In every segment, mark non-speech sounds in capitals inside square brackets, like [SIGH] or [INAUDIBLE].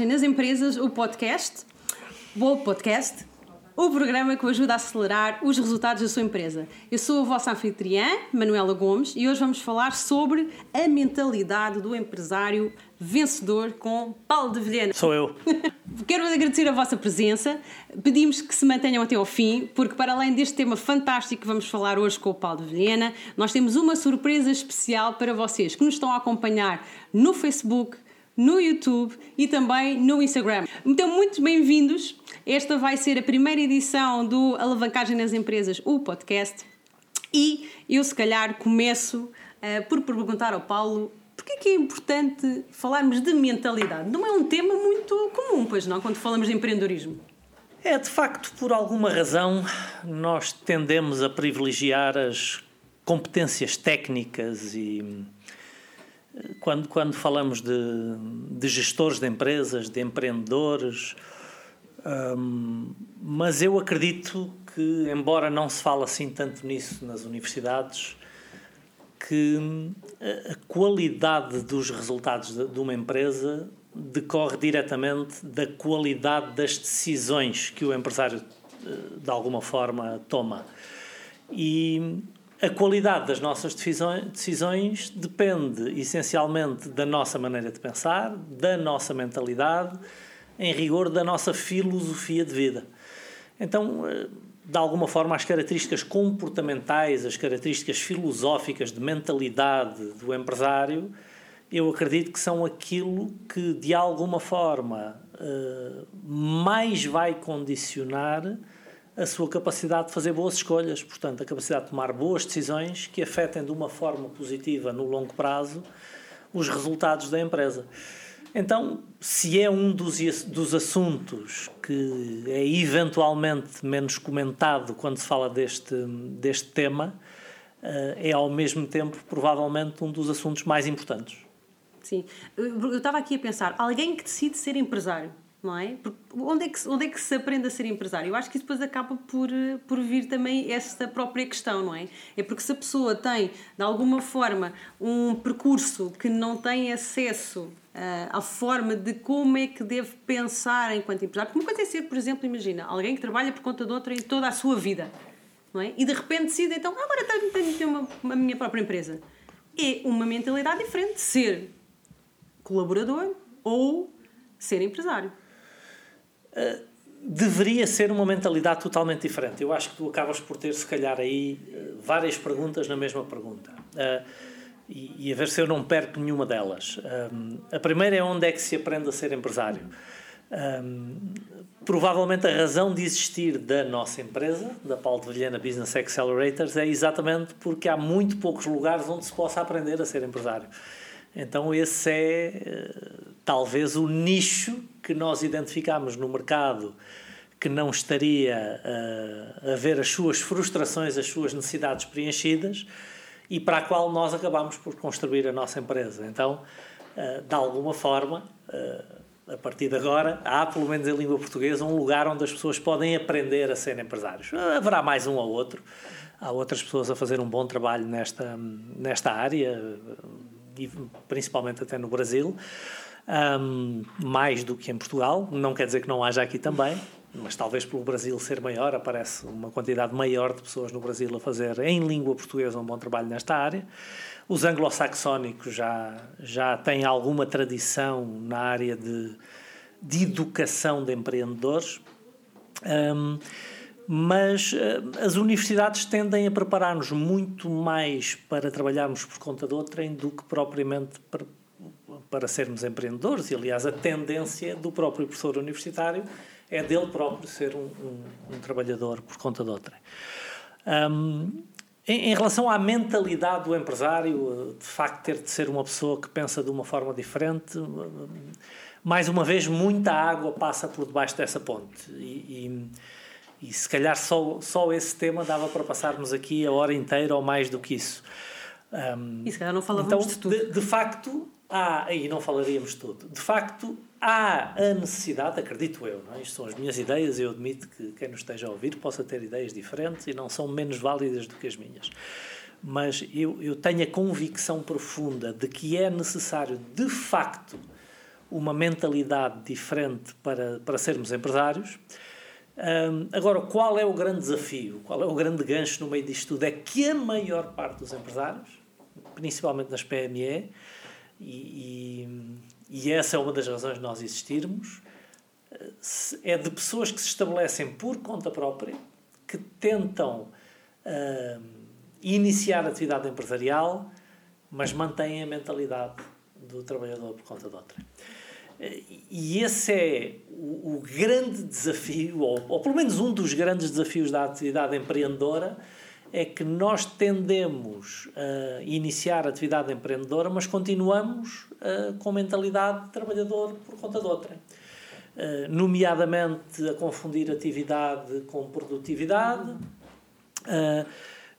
Nas Empresas, o podcast. Bom podcast. O programa que o ajuda a acelerar os resultados da sua empresa. Eu sou a vossa anfitriã, Manuela Gomes, e hoje vamos falar sobre a mentalidade do empresário vencedor com Paulo de Vilhena. Sou eu. [LAUGHS] Quero agradecer a vossa presença. Pedimos que se mantenham até ao fim, porque para além deste tema fantástico que vamos falar hoje com o Paulo de Vilhena, nós temos uma surpresa especial para vocês que nos estão a acompanhar no Facebook, no YouTube e também no Instagram. Então, muito bem-vindos. Esta vai ser a primeira edição do Alavancagem nas Empresas, o podcast. E eu, se calhar, começo uh, por perguntar ao Paulo Porquê que é importante falarmos de mentalidade? Não é um tema muito comum, pois não, quando falamos de empreendedorismo. É, de facto, por alguma razão, nós tendemos a privilegiar as competências técnicas e quando, quando falamos de, de gestores de empresas, de empreendedores, um, mas eu acredito que, embora não se fale assim tanto nisso nas universidades, que a qualidade dos resultados de uma empresa decorre diretamente da qualidade das decisões que o empresário, eh, de alguma forma, toma. E a qualidade das nossas decisões depende essencialmente da nossa maneira de pensar, da nossa mentalidade, em rigor da nossa filosofia de vida. Então, eh, de alguma forma, as características comportamentais, as características filosóficas de mentalidade do empresário, eu acredito que são aquilo que, de alguma forma, eh, mais vai condicionar a sua capacidade de fazer boas escolhas, portanto, a capacidade de tomar boas decisões que afetem de uma forma positiva no longo prazo os resultados da empresa. Então, se é um dos, dos assuntos que é eventualmente menos comentado quando se fala deste, deste tema, eh, é ao mesmo tempo provavelmente um dos assuntos mais importantes. Sim, eu estava aqui a pensar, alguém que decide ser empresário, não é? Onde é, que, onde é que se aprende a ser empresário? Eu acho que isso depois acaba por, por vir também esta própria questão, não é? É porque se a pessoa tem, de alguma forma, um percurso que não tem acesso uh, à forma de como é que deve pensar enquanto empresário, como coisa é ser, por exemplo, imagina, alguém que trabalha por conta de outra em toda a sua vida, não é? E de repente decide, então, agora tenho, tenho, tenho uma, uma minha própria empresa. É uma mentalidade diferente ser colaborador ou ser empresário deveria ser uma mentalidade totalmente diferente. Eu acho que tu acabas por ter, se calhar, aí eh, várias perguntas na mesma pergunta. Uh, e, e, a ver se eu não perco nenhuma delas. A primeira é onde é que se aprende a ser empresário. Provavelmente a razão de existir da nossa empresa, da Paulo de Vilhena Business Accelerators, é exatamente porque há muito poucos lugares onde se possa aprender a ser empresário. Então, esse é talvez o nicho que nós identificamos no mercado que não estaria uh, a ver as suas frustrações, as suas necessidades preenchidas e para a qual nós acabamos por construir a nossa empresa. Então, uh, de alguma forma, uh, a partir de agora, há, pelo menos em língua portuguesa, um lugar onde as pessoas podem aprender a ser empresários. Haverá mais um ou outro. Há outras pessoas a fazer um bom trabalho nesta, nesta área, principalmente até no Brasil um, mais do que em Portugal. Não quer dizer que não haja aqui também, mas talvez pelo Brasil ser maior, aparece uma quantidade maior de pessoas no Brasil a fazer em língua portuguesa um bom trabalho nesta área. Os anglo-saxónicos já, já têm alguma tradição na área de, de educação de empreendedores. Um, mas uh, as universidades tendem a preparar-nos muito mais para trabalharmos por conta de outrem do que propriamente para, para sermos empreendedores, e aliás a tendência do próprio professor universitário é dele próprio ser um, um, um trabalhador por conta de outra. Um, em, em, relação à mentalidade do empresário, de facto ter de ser uma pessoa que pensa de uma forma diferente, mais uma vez muita água passa por debaixo dessa ponte e, e, e se calhar só, só esse tema dava para passarmos aqui a hora inteira ou mais do que isso. Um, e se calhar não falávamos então, de tudo. De, de facto, há, aí não falaríamos tudo, de facto há a necessidade, acredito eu, não é? isto são as minhas ideias, eu admito que quem nos esteja a ouvir possa ter ideias diferentes e não são menos válidas do que as minhas. Mas eu, eu tenho a convicção profunda de que é necessário, de facto, uma mentalidade diferente para, para sermos empresários. Agora, qual é o grande desafio? Qual é o grande gancho no meio disto tudo? É que a maior parte dos empresários, principalmente nas PME, e, e, essa é uma das razões de nós existirmos, é de pessoas que se estabelecem por conta própria, que tentam uh, iniciar a atividade empresarial, mas mantêm a mentalidade do trabalhador por conta de outra. E esse é o, o grande desafio, ou, ou, pelo menos um dos grandes desafios da atividade empreendedora, é que nós tendemos a iniciar atividade empreendedora, mas continuamos uh, com mentalidade de trabalhador por conta de outra. Uh, nomeadamente a confundir atividade com produtividade, uh,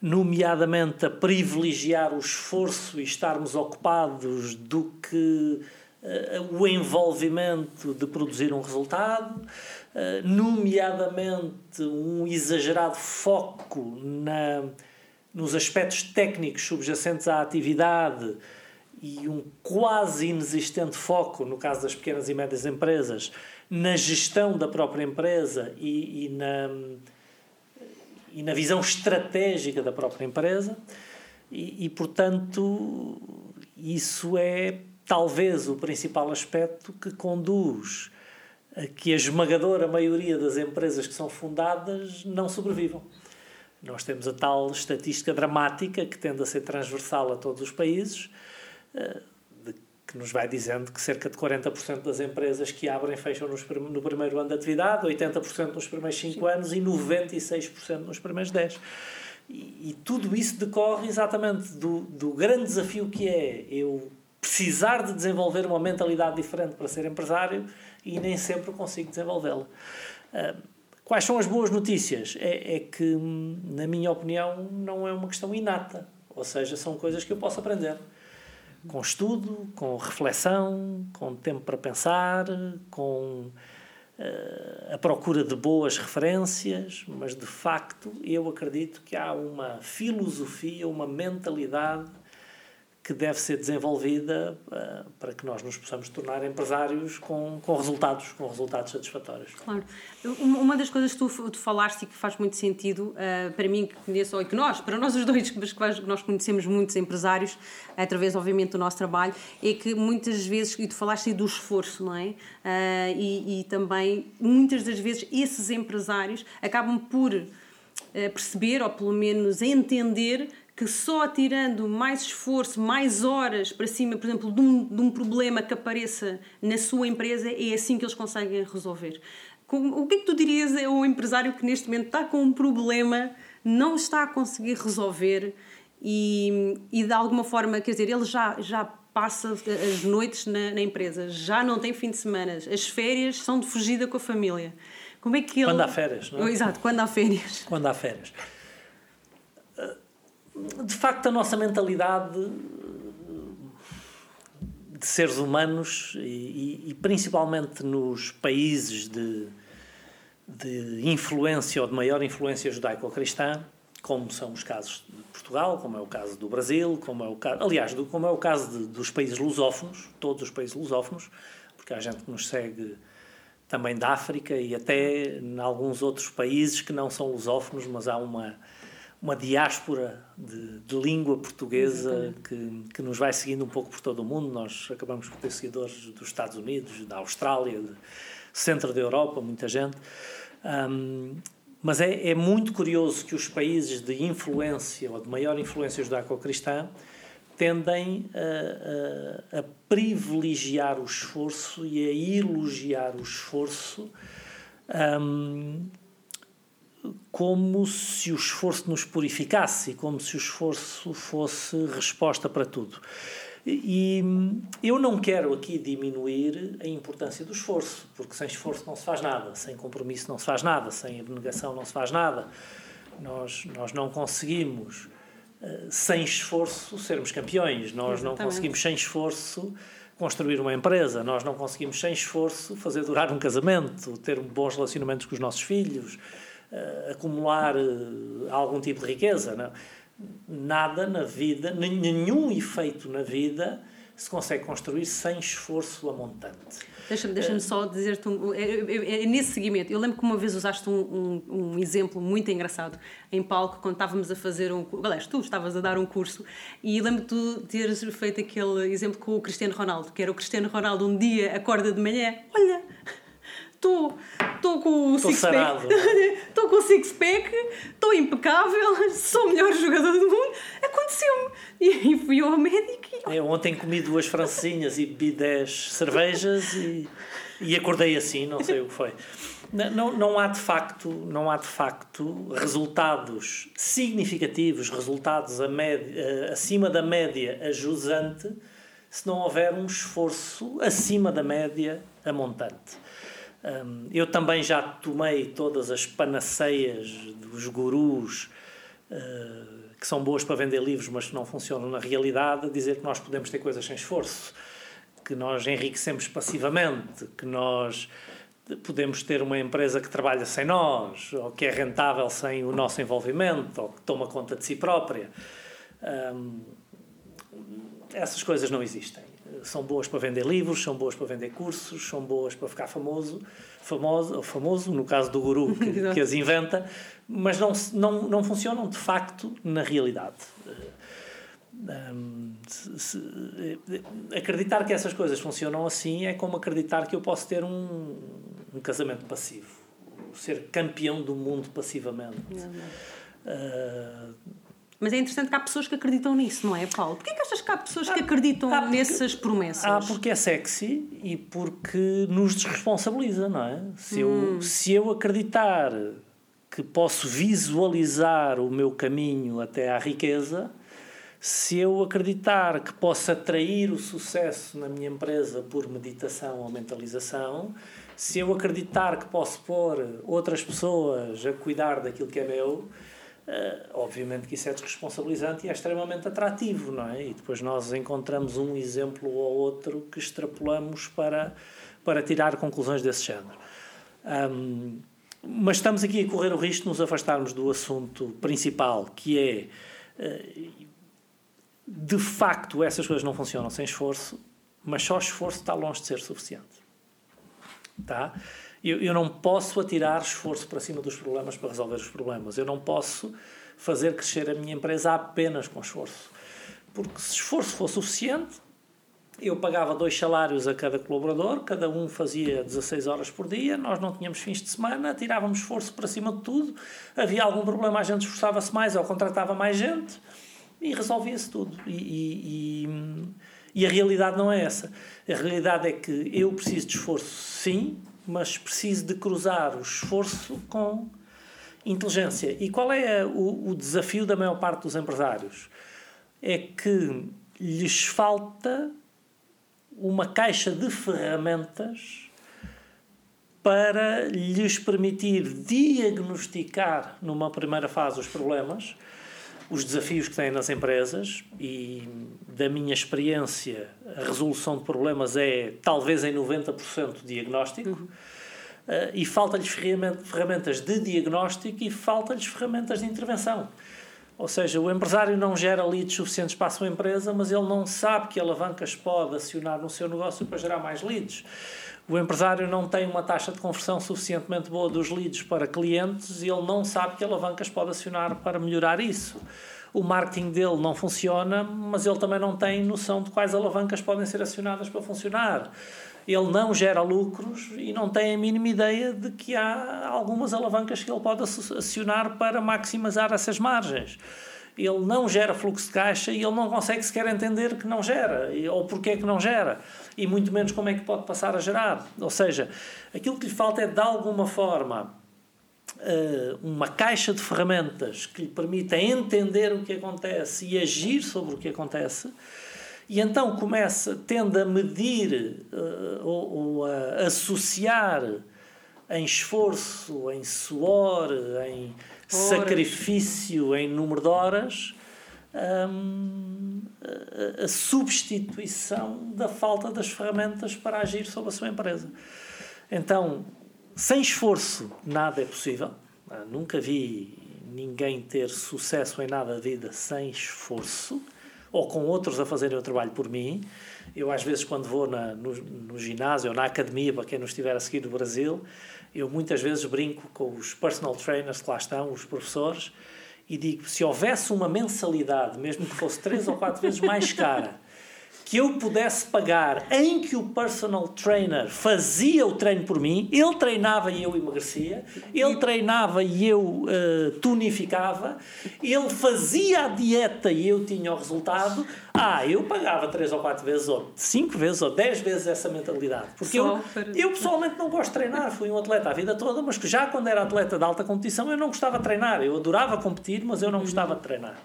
nomeadamente a privilegiar o esforço e estarmos ocupados do que o envolvimento de produzir um resultado, nomeadamente um exagerado foco na, nos aspectos técnicos subjacentes à atividade e um quase inexistente foco, no caso das pequenas e médias empresas, na gestão da própria empresa e, e na, e na visão estratégica da própria empresa. E, e, portanto, isso é talvez o principal aspecto que conduz que a esmagadora maioria das empresas que são fundadas não sobrevivam. Nós temos a tal estatística dramática que tende a ser transversal a todos os países, eh, que nos vai dizendo que cerca de 40% das empresas que abrem fecham no primeiro ano de atividade, 80% nos primeiros 5 anos e 96% nos primeiros 10. E, e, tudo isso decorre exatamente do, do grande desafio que é eu precisar de desenvolver uma mentalidade diferente para ser empresário e nem sempre consigo desenvolvê-la. Ah, quais são as boas notícias? É, é, que, na minha opinião, não é uma questão inata, ou seja, são coisas que eu posso aprender. Com estudo, com reflexão, com tempo para pensar, com uh, a procura de boas referências, mas de facto eu acredito que há uma filosofia, uma mentalidade que deve ser desenvolvida uh, para que nós nos possamos tornar empresários com, com resultados, com resultados satisfatórios. Claro. Uma das coisas que tu, tu falaste e que faz muito sentido, uh, para mim que conheço, e que nós, para nós os dois, [LAUGHS] mas que nós conhecemos muitos empresários, através, obviamente, do nosso trabalho, é que muitas vezes, e tu falaste do esforço, não é? Uh, e, e também, muitas das vezes, esses empresários acabam por perceber, ou pelo menos entender, que só tirando mais esforço, mais horas para cima, por exemplo, de um, de um problema que apareça na sua empresa, é assim que eles conseguem resolver. O que é que tu dirias a um empresário que neste momento está com um problema, não está a conseguir resolver e, e de alguma forma, quer dizer, ele já, já passa as noites na, na empresa, já não tem fim de semana, as férias são de fugida com a família. Como é que ele... Quando há férias, não é? Exato, quando há férias. Quando há férias de facto, a nossa mentalidade de seres humanos e, e principalmente nos países de, de influência ou de maior influência judaico-cristã, como são os casos de Portugal, como é o caso do Brasil, como é o caso, aliás, do, como é o caso de, dos países lusófonos, todos os países lusófonos, porque há gente que nos segue também da África e até em alguns outros países que não são lusófonos, mas há uma uma diáspora de, de língua portuguesa que, que nos vai seguindo um pouco por todo o mundo. Nós acabamos por ter seguidores dos Estados Unidos, da Austrália, do centro da Europa, muita gente. Um, mas é, é, muito curioso que os países de influência ou de maior influência judaico-cristã tendem a, a, a, privilegiar o esforço e a elogiar o esforço um, como se o esforço nos purificasse e como se o esforço fosse resposta para tudo. E eu não quero aqui diminuir a importância do esforço, porque sem esforço não se faz nada, sem compromisso não se faz nada, sem abnegação não se faz nada. Nós, nós não conseguimos, eh, sem esforço, sermos campeões, nós Exatamente. não conseguimos, sem esforço, construir uma empresa, nós não conseguimos, sem esforço, fazer durar um casamento, ter bons relacionamentos com os nossos filhos acumular uh, algum tipo de riqueza. Não? Nada na vida, nenhum efeito na vida se consegue construir sem esforço a montante. Deixa-me deixa só dizer-te um, é, é, é, nesse seguimento. Eu lembro que uma vez usaste um, um, um, exemplo muito engraçado em palco quando estávamos a fazer um. Aliás, tu estavas a dar um curso e lembro-te tu teres feito aquele exemplo com o Cristiano Ronaldo, que era o Cristiano Ronaldo um dia acorda de manhã, olha, estou estou com o six-pack, estou [LAUGHS] com o six-pack, estou impecável, [LAUGHS] sou o melhor jogador do mundo. Aconteceu-me. E, fui ao médico e... Eu ontem comi duas francinhas e bebi 10 cervejas e, e acordei assim, não sei o que foi. Não, não há de facto não há de facto resultados significativos resultados a média, acima da média a jusante se não houver um esforço acima da média a montante um, eu também já tomei todas as panaceias dos gurus uh, que são boas para vender livros, mas que não funcionam na realidade, dizer que nós podemos ter coisas sem esforço, que nós enriquecemos passivamente, que nós podemos ter uma empresa que trabalha sem nós, ou que é rentável sem o nosso envolvimento, ou que toma conta de si própria. Um, essas coisas não existem são boas para vender livros, são boas para vender cursos, são boas para ficar famoso, famoso, famoso no caso do guru que, [LAUGHS] que as inventa, mas não, não, não funcionam de facto na realidade. Um, se, se, acreditar que essas coisas funcionam assim é como acreditar que eu posso ter um, um casamento passivo, ser campeão do mundo passivamente. Não, não. Uh, mas é interessante que há pessoas que acreditam nisso, não é, Paulo? Porquê que achas que há pessoas que acreditam ah, nessas promessas? Ah, porque é sexy e porque nos desresponsabiliza, não é? Se, hum. eu, se eu acreditar que posso visualizar o meu caminho até à riqueza, se eu acreditar que posso atrair o sucesso na minha empresa por meditação ou mentalização, se eu acreditar que posso pôr outras pessoas a cuidar daquilo que é meu, obviamente que isso é desresponsabilizante e é extremamente atrativo, não é? E depois nós encontramos um exemplo ou outro que extrapolamos para, para tirar conclusões desse género. Um, mas estamos aqui a correr o risco de nos afastarmos do assunto principal, que é, uh, de facto, essas coisas não funcionam sem esforço, mas só esforço está longe de ser suficiente. Tá? Eu, eu não posso atirar esforço para cima dos problemas para resolver os problemas. Eu não posso fazer crescer a minha empresa apenas com esforço. Porque se esforço for suficiente, eu pagava dois salários a cada colaborador, cada um fazia 16 horas por dia, nós não tínhamos fins de semana, tirávamos esforço para cima de tudo. Havia algum problema, a gente esforçava-se mais ou contratava mais gente e resolvia-se tudo. E, e, e, e, a realidade não é essa. A realidade é que eu preciso de esforço, sim, mas preciso de cruzar o esforço com inteligência. E qual é o, o desafio da maior parte dos empresários? É que lhes falta uma caixa de ferramentas para lhes permitir diagnosticar numa primeira fase os problemas, os desafios que têm nas empresas e da minha experiência a resolução de problemas é talvez em 90% diagnóstico uhum. uh, e falta-lhes ferramentas de diagnóstico e falta-lhes ferramentas de intervenção. Ou seja, o empresário não gera leads suficientes para a sua empresa, mas ele não sabe que alavancas pode acionar no seu negócio para gerar mais leads. O empresário não tem uma taxa de conversão suficientemente boa dos leads para clientes e ele não sabe que alavancas pode acionar para melhorar isso. O marketing dele não funciona, mas ele também não tem noção de quais alavancas podem ser acionadas para funcionar. Ele não gera lucros e não tem a mínima ideia de que há algumas alavancas que ele pode acionar para maximizar essas margens ele não gera fluxo de caixa e ele não consegue sequer entender que não gera ou porque é que não gera e muito menos como é que pode passar a gerar. Ou seja, aquilo que lhe falta é de alguma forma eh, uma caixa de ferramentas que lhe permita entender o que acontece e agir sobre o que acontece. E então começa, tende a medir uh, ou, a associar em esforço, em suor, em. Sacrifício em número de horas, um, a, a substituição da falta das ferramentas para agir sobre a sua empresa. Então, sem esforço, nada é possível. Ah, nunca vi ninguém ter sucesso em nada da vida sem esforço. ou com outros a fazerem o trabalho por mim. Eu, às vezes, quando vou na, no, no ginásio ou na academia, para quem nos estiver a seguir do Brasil, eu muitas vezes brinco com os personal trainers que lá estão, os professores, e digo: se houvesse uma mensalidade, mesmo que fosse três ou quatro vezes mais cara, que eu pudesse pagar em que o personal trainer fazia o treino por mim, ele treinava e eu emagrecia, ele treinava e eu uh, tonificava, ele fazia a dieta e eu tinha o resultado, ah, eu pagava três ou quatro vezes, ou cinco vezes, ou dez vezes essa mentalidade. Porque eu, eu pessoalmente não gosto de treinar, fui um atleta a vida toda, mas que já quando era atleta de alta competição eu não gostava de treinar, eu adorava competir, mas eu não gostava de treinar.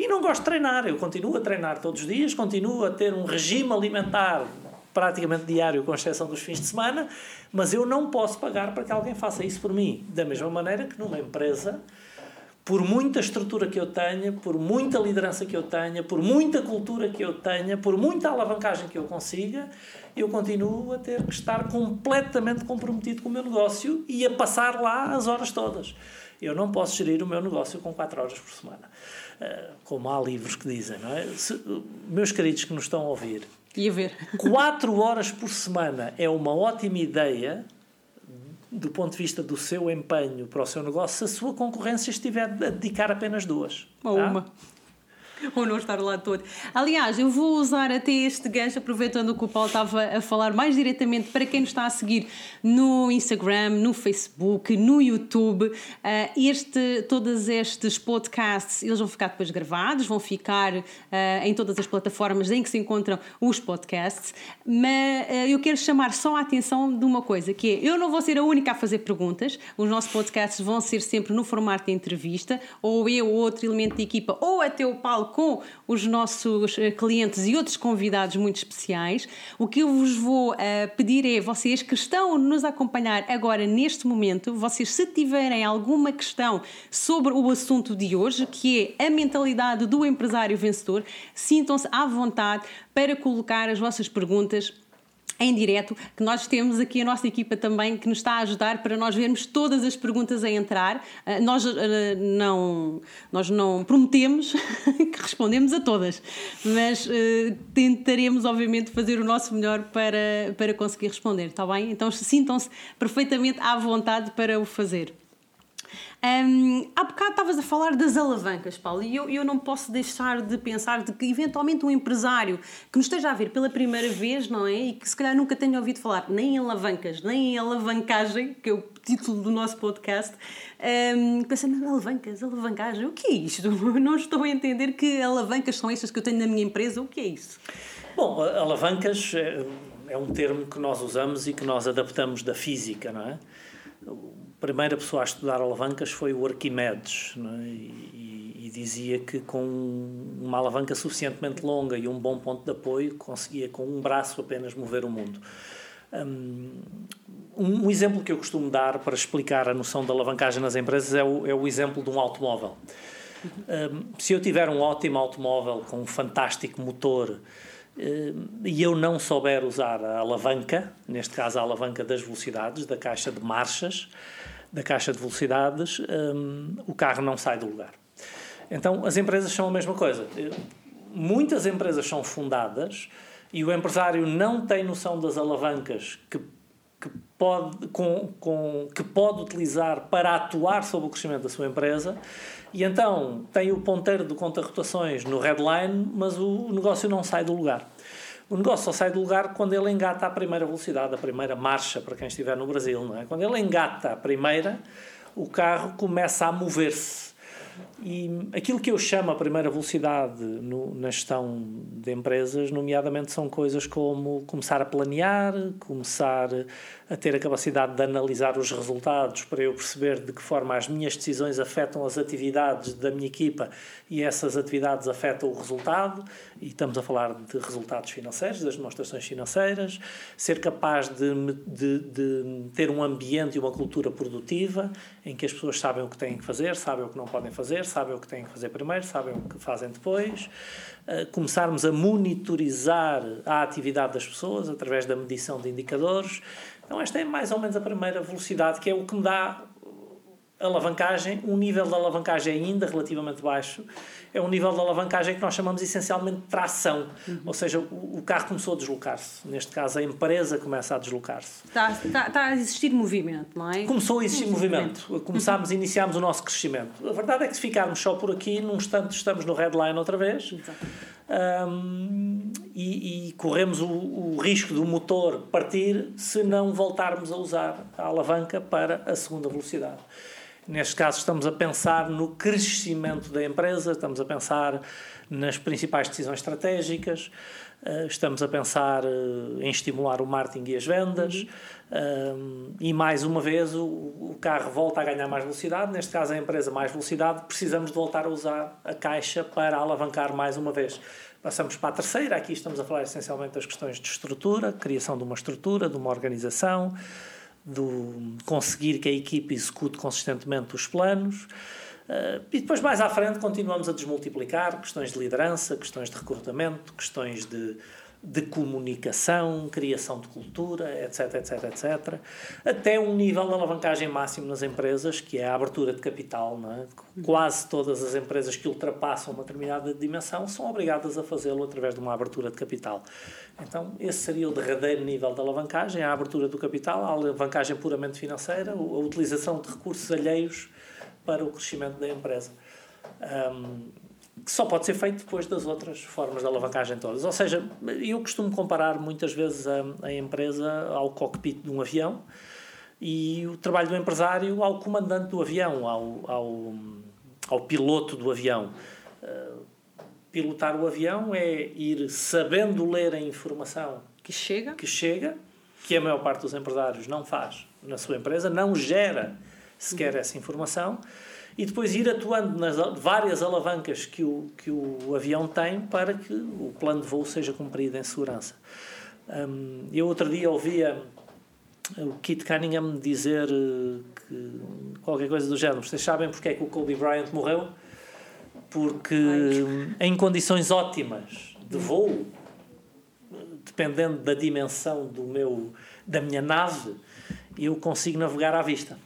E não gosto de treinar, eu continuo a treinar todos os dias, continuo a ter um regime alimentar praticamente diário, com exceção dos fins de semana, mas eu não posso pagar para que alguém faça isso por mim. Da mesma maneira que numa empresa, por muita estrutura que eu tenha, por muita liderança que eu tenha, por muita cultura que eu tenha, por muita alavancagem que eu consiga, eu continuo a ter que estar completamente comprometido com o meu negócio e a passar lá as horas todas. Eu não posso gerir o meu negócio com 4 horas por semana. Eh, como há livros que dizem, não é? Se, meus queridos que nos estão a ouvir, e a ver. quatro horas por semana é uma ótima ideia do ponto de vista do seu empenho para o seu negócio se a sua concorrência estiver a dedicar apenas duas. Ou tá? uma. [LAUGHS] ou não estar lá todo. Aliás, eu vou usar até este gancho, aproveitando que o Paulo estava a falar mais diretamente para quem nos está a seguir no Instagram, no Facebook, no YouTube. Uh, este, todos estes podcasts, eles vão ficar depois gravados, vão ficar uh, em todas as plataformas em que se encontram os podcasts. Mas uh, eu quero chamar só a atenção de uma coisa, que é, eu não vou ser a única a fazer perguntas. Os nossos podcasts vão ser sempre no formato de entrevista, ou eu, ou outro elemento de equipa, ou até o Paulo com os nossos eh, clientes e outros convidados muito especiais. O que eu vos vou uh, pedir é vocês que estão a nos acompanhar agora neste momento, vocês se tiverem alguma questão sobre o assunto de hoje, que é a mentalidade do empresário vencedor, sintam-se à vontade para colocar as vossas perguntas em direto, que nós temos aqui a nossa equipa também que nos está a ajudar para nós vermos todas as perguntas a entrar. Uh, nós, uh, não, nós não prometemos [LAUGHS] que respondemos a todas, mas uh, tentaremos, obviamente, fazer o nosso melhor para, para conseguir responder, está bem? Então sintam-se perfeitamente à vontade para o fazer. Um, há bocado estavas a falar das alavancas, Paulo, e eu, eu não posso deixar de pensar de que eventualmente um empresário que nos esteja a ver pela primeira vez, não é? E que se calhar nunca tenha ouvido falar nem em alavancas, nem em alavancagem, que é o título do nosso podcast, um, pensa, não, alavancas, alavancagem, o que é isto? [LAUGHS] Não estou a entender que alavancas são estas que eu tenho na minha empresa, o que é isso? Bom, alavancas é, é um termo que nós usamos e que nós adaptamos da física, não é? Primeira pessoa a estudar alavancas foi o Arquimedes é? e, e, dizia que com uma alavanca suficientemente longa e um bom ponto de apoio conseguia com um braço apenas mover o mundo. Um, um exemplo que eu costumo dar para explicar a noção da alavancagem nas empresas é o, é o exemplo de um automóvel. Um, se eu tiver um ótimo automóvel com um fantástico motor e eu não souber usar a alavanca, neste caso a alavanca das velocidades, da caixa de marchas, da caixa de velocidades, um, o carro não sai do lugar. Então, as empresas são a mesma coisa. Muitas empresas são fundadas e o empresário não tem noção das alavancas que, que, pode, com, com, que pode utilizar para atuar sobre o crescimento da sua empresa e então tem o ponteiro do conta rotações no headline, mas o negócio não sai do lugar. O negócio só sai do lugar quando ele engata a primeira velocidade, a primeira marcha, para quem estiver no Brasil, não é? Quando ele engata a primeira, o carro começa a mover-se e aquilo que eu chamo a primeira velocidade no, na gestão de empresas, nomeadamente, são coisas como começar a planear, começar a ter a capacidade de analisar os resultados para eu perceber de que forma as minhas decisões afetam as atividades da minha equipa e essas atividades afetam o resultado. E estamos a falar de resultados financeiros, das demonstrações financeiras, ser capaz de, de, de ter um ambiente e uma cultura produtiva em que as pessoas sabem o que têm que fazer, sabem o que não podem fazer sabem o que têm que fazer primeiro, sabem o que fazem depois, uh, começarmos a monitorizar a atividade das pessoas através da medição de indicadores. Então, esta é mais ou menos a primeira velocidade, que é o que me dá alavancagem, um nível de alavancagem ainda relativamente baixo, é um nível de alavancagem que nós chamamos essencialmente de tração. Uhum. Ou seja, o, o, carro começou a deslocar-se. Neste caso, a empresa começa a deslocar-se. Está, está, está, a existir movimento, não é? Começou a existir movimento. movimento. Começámos, iniciámos o nosso crescimento. A verdade é que se ficarmos só por aqui, num instante estamos no headline outra vez. Um, e, e, corremos o, o risco do motor partir se não voltarmos a usar a alavanca para a segunda velocidade. Neste caso, estamos a pensar no crescimento da empresa, estamos a pensar nas principais decisões estratégicas, eh, estamos a pensar eh, em estimular o marketing e as vendas. Uhum. E mais uma vez, o carro volta a ganhar mais velocidade, neste caso, a empresa mais velocidade, precisamos de voltar a usar a caixa para alavancar mais uma vez. Passamos para a terceira, aqui estamos a falar essencialmente das questões de estrutura, criação de uma estrutura, de uma organização do conseguir que a equipe execute consistentemente os planos. Uh, e depois, mais à frente, continuamos a desmultiplicar questões de liderança, questões de recrutamento, questões de de comunicação, criação de cultura, etc, etc, etc, até um nível de alavancagem máximo nas empresas, que é a abertura de capital. É? Quase todas as empresas que ultrapassam uma determinada dimensão são obrigadas a fazê-lo através de uma abertura de capital. Então, esse seria o derradeiro nível de alavancagem, a abertura do capital, a alavancagem puramente financeira, a utilização de recursos alheios para o crescimento da empresa. Um, que só pode ser feito depois das outras formas de alavancagem todas. Ou seja, eu costumo comparar muitas vezes a, a empresa ao cockpit de um avião e o trabalho do empresário ao comandante do avião, ao, ao, ao piloto do avião. Uh, pilotar o avião é ir sabendo ler a informação que chega, que chega, que a maior parte dos empresários não faz na sua empresa, não gera sequer essa informação e depois ir atuando nas várias alavancas que o, que o avião tem para que o plano de voo seja cumprido em segurança. Um, eu outro dia ouvia o Kit Cunningham dizer eh, que qualquer coisa do género. Vocês sabem porque é que o Kobe Bryant morreu? Porque Ai. em condições ótimas de voo, dependendo da dimensão do meu, da minha nave, eu consigo navegar à vista.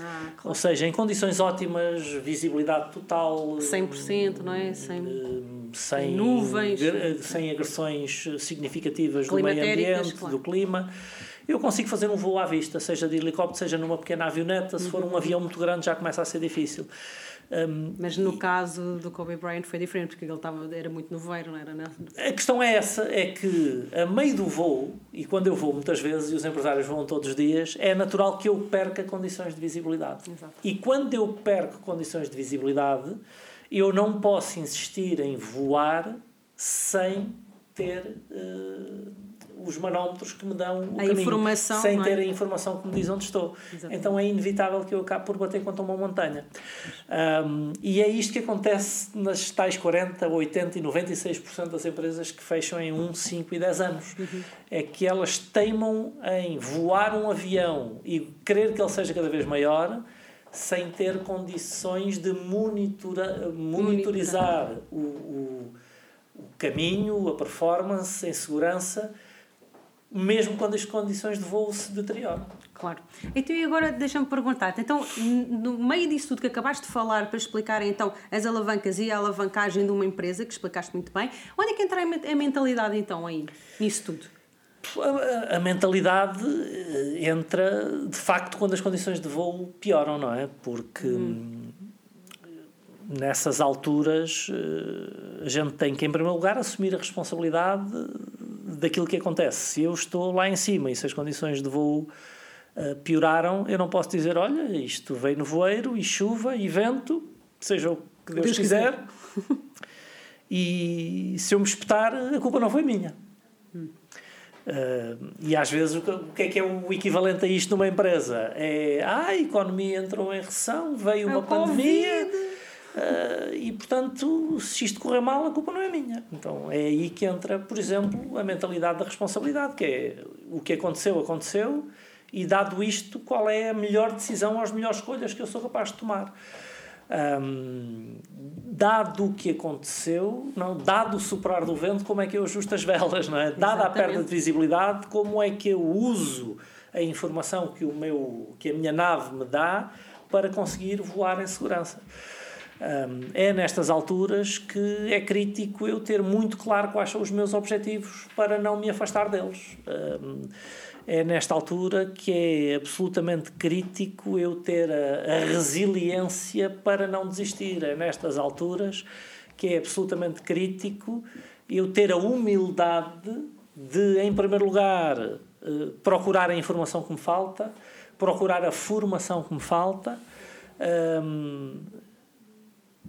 Ah, claro. Ou seja, em condições ótimas, visibilidade total. 100%, não é? Sem, eh, sem nuvens. Sem agressões significativas do meio ambiente, claro. do clima. Eu consigo fazer um voo à vista, seja de helicóptero, seja numa pequena avioneta. Se for um avião muito grande, já começa a ser difícil. Um, Mas no e, caso do Kobe Bryant foi diferente, porque ele estava, era muito noveiro, não era? Não? A questão é essa, é que a meio do voo, e quando eu vou muitas vezes, e os empresários vão todos os dias, é natural que eu perca condições de visibilidade. Exato. E quando eu perco condições de visibilidade, eu não posso insistir em voar sem ter... Uh, os manómetros que me dão o a caminho, informação, sem ter é? a informação que me diz onde estou. Exatamente. Então é inevitável que eu acabe por bater contra uma montanha. Um, e é isto que acontece nas tais 40, 80 e 96% das empresas que fecham em 1, 5 e 10 anos. Uhum. É que elas teimam em voar um avião e querer que ele seja cada vez maior sem ter condições de monitora, monitorizar o, o, o caminho, a performance em segurança mesmo quando as condições de voo se deterioram. Claro. Então, e agora deixa-me perguntar-te, então, no meio disso tudo que acabaste de falar para explicar então as alavancas e a alavancagem de uma empresa, que explicaste muito bem, onde é que entra a mentalidade então aí, nisso tudo? A, a, mentalidade eh, entra de facto quando as condições de voo pioram, não é? Porque hum. Nessas alturas eh, a gente tem que, em primeiro lugar, assumir a responsabilidade daquilo que acontece. Se eu estou lá em cima e se as condições de voo uh, pioraram, eu não posso dizer: olha, isto veio no voeiro e chuva e vento, seja o que Deus, Deus quiser, quiser. [LAUGHS] e se eu me espetar, a culpa não foi minha. Uh, e às vezes o que, o que, é que é o equivalente a isto numa empresa? É ah, a economia entrou em recessão, veio é uma pandemia. Uh, e, portanto, se isto correr mal, a culpa não é minha. Então é aí que entra, por exemplo, a mentalidade da responsabilidade, que é o que aconteceu, aconteceu, e dado isto, qual é a melhor decisão ou as melhores escolhas que eu sou capaz de tomar. Um, dado o que aconteceu, não, dado o superar do vento, como é que eu ajusto as velas, não é? Dada a perda de visibilidade, como é que eu uso a informação que, o meu, que a minha nave me dá para conseguir voar em segurança. É nestas alturas que é crítico eu ter muito claro quais são os meus objetivos para não me afastar deles. É nesta altura que é absolutamente crítico eu ter a, resiliência para não desistir. É nestas alturas que é absolutamente crítico eu ter a humildade de, em primeiro lugar, eh, procurar a informação que me falta, procurar a formação que me falta.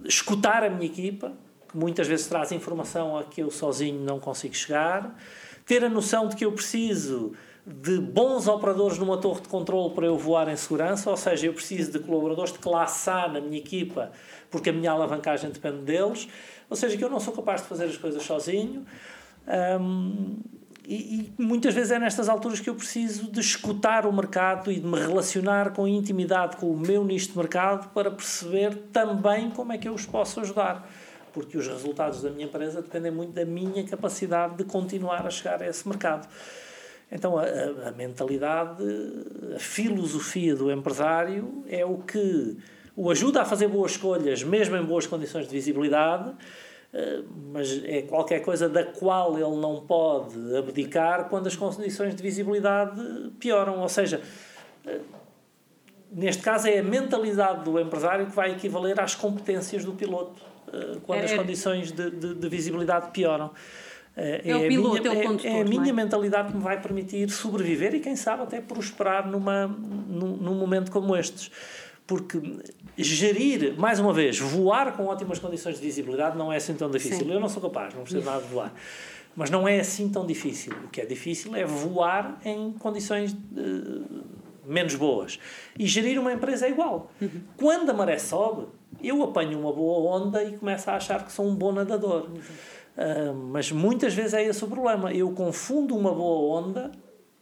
Escutar a minha equipa, que muitas vezes traz informação a que eu sozinho não consigo chegar, ter a noção de que eu preciso de bons operadores numa torre de controle para eu voar em segurança, ou seja, eu preciso de colaboradores de classe A na minha equipa, porque a minha alavancagem depende deles, ou seja, que eu não sou capaz de fazer as coisas sozinho. Um, e, e, muitas vezes é nestas alturas que eu preciso de escutar o mercado e de me relacionar com intimidade com o meu nicho de mercado para perceber também como é que eu os posso ajudar. Porque os resultados da minha empresa dependem muito da minha capacidade de continuar a chegar a esse mercado. Então, a, a, mentalidade, a filosofia do empresário é o que o ajuda a fazer boas escolhas, mesmo em boas condições de visibilidade, mas é qualquer coisa da qual ele não pode abdicar quando as condições de visibilidade pioram. Ou seja, eh, neste caso é a mentalidade do empresário que vai equivaler às competências do piloto eh, quando é, as condições de, de, de, visibilidade pioram. É, é, o piloto, minha, é o condutor, é, é a minha mentalidade que me vai permitir sobreviver e, quem sabe, até prosperar numa, num, num momento como estes porque gerir, mais uma vez, voar com ótimas condições de visibilidade não é assim tão difícil. Sim. Eu não sou capaz, não preciso nada de voar. Mas não é assim tão difícil. O que é difícil é voar em condições de, menos boas. E gerir uma empresa é igual. Uhum. Quando a maré sobe, eu apanho uma boa onda e começo a achar que sou um bom nadador. Uhum. Uh, mas muitas vezes é esse o problema. Eu confundo uma boa onda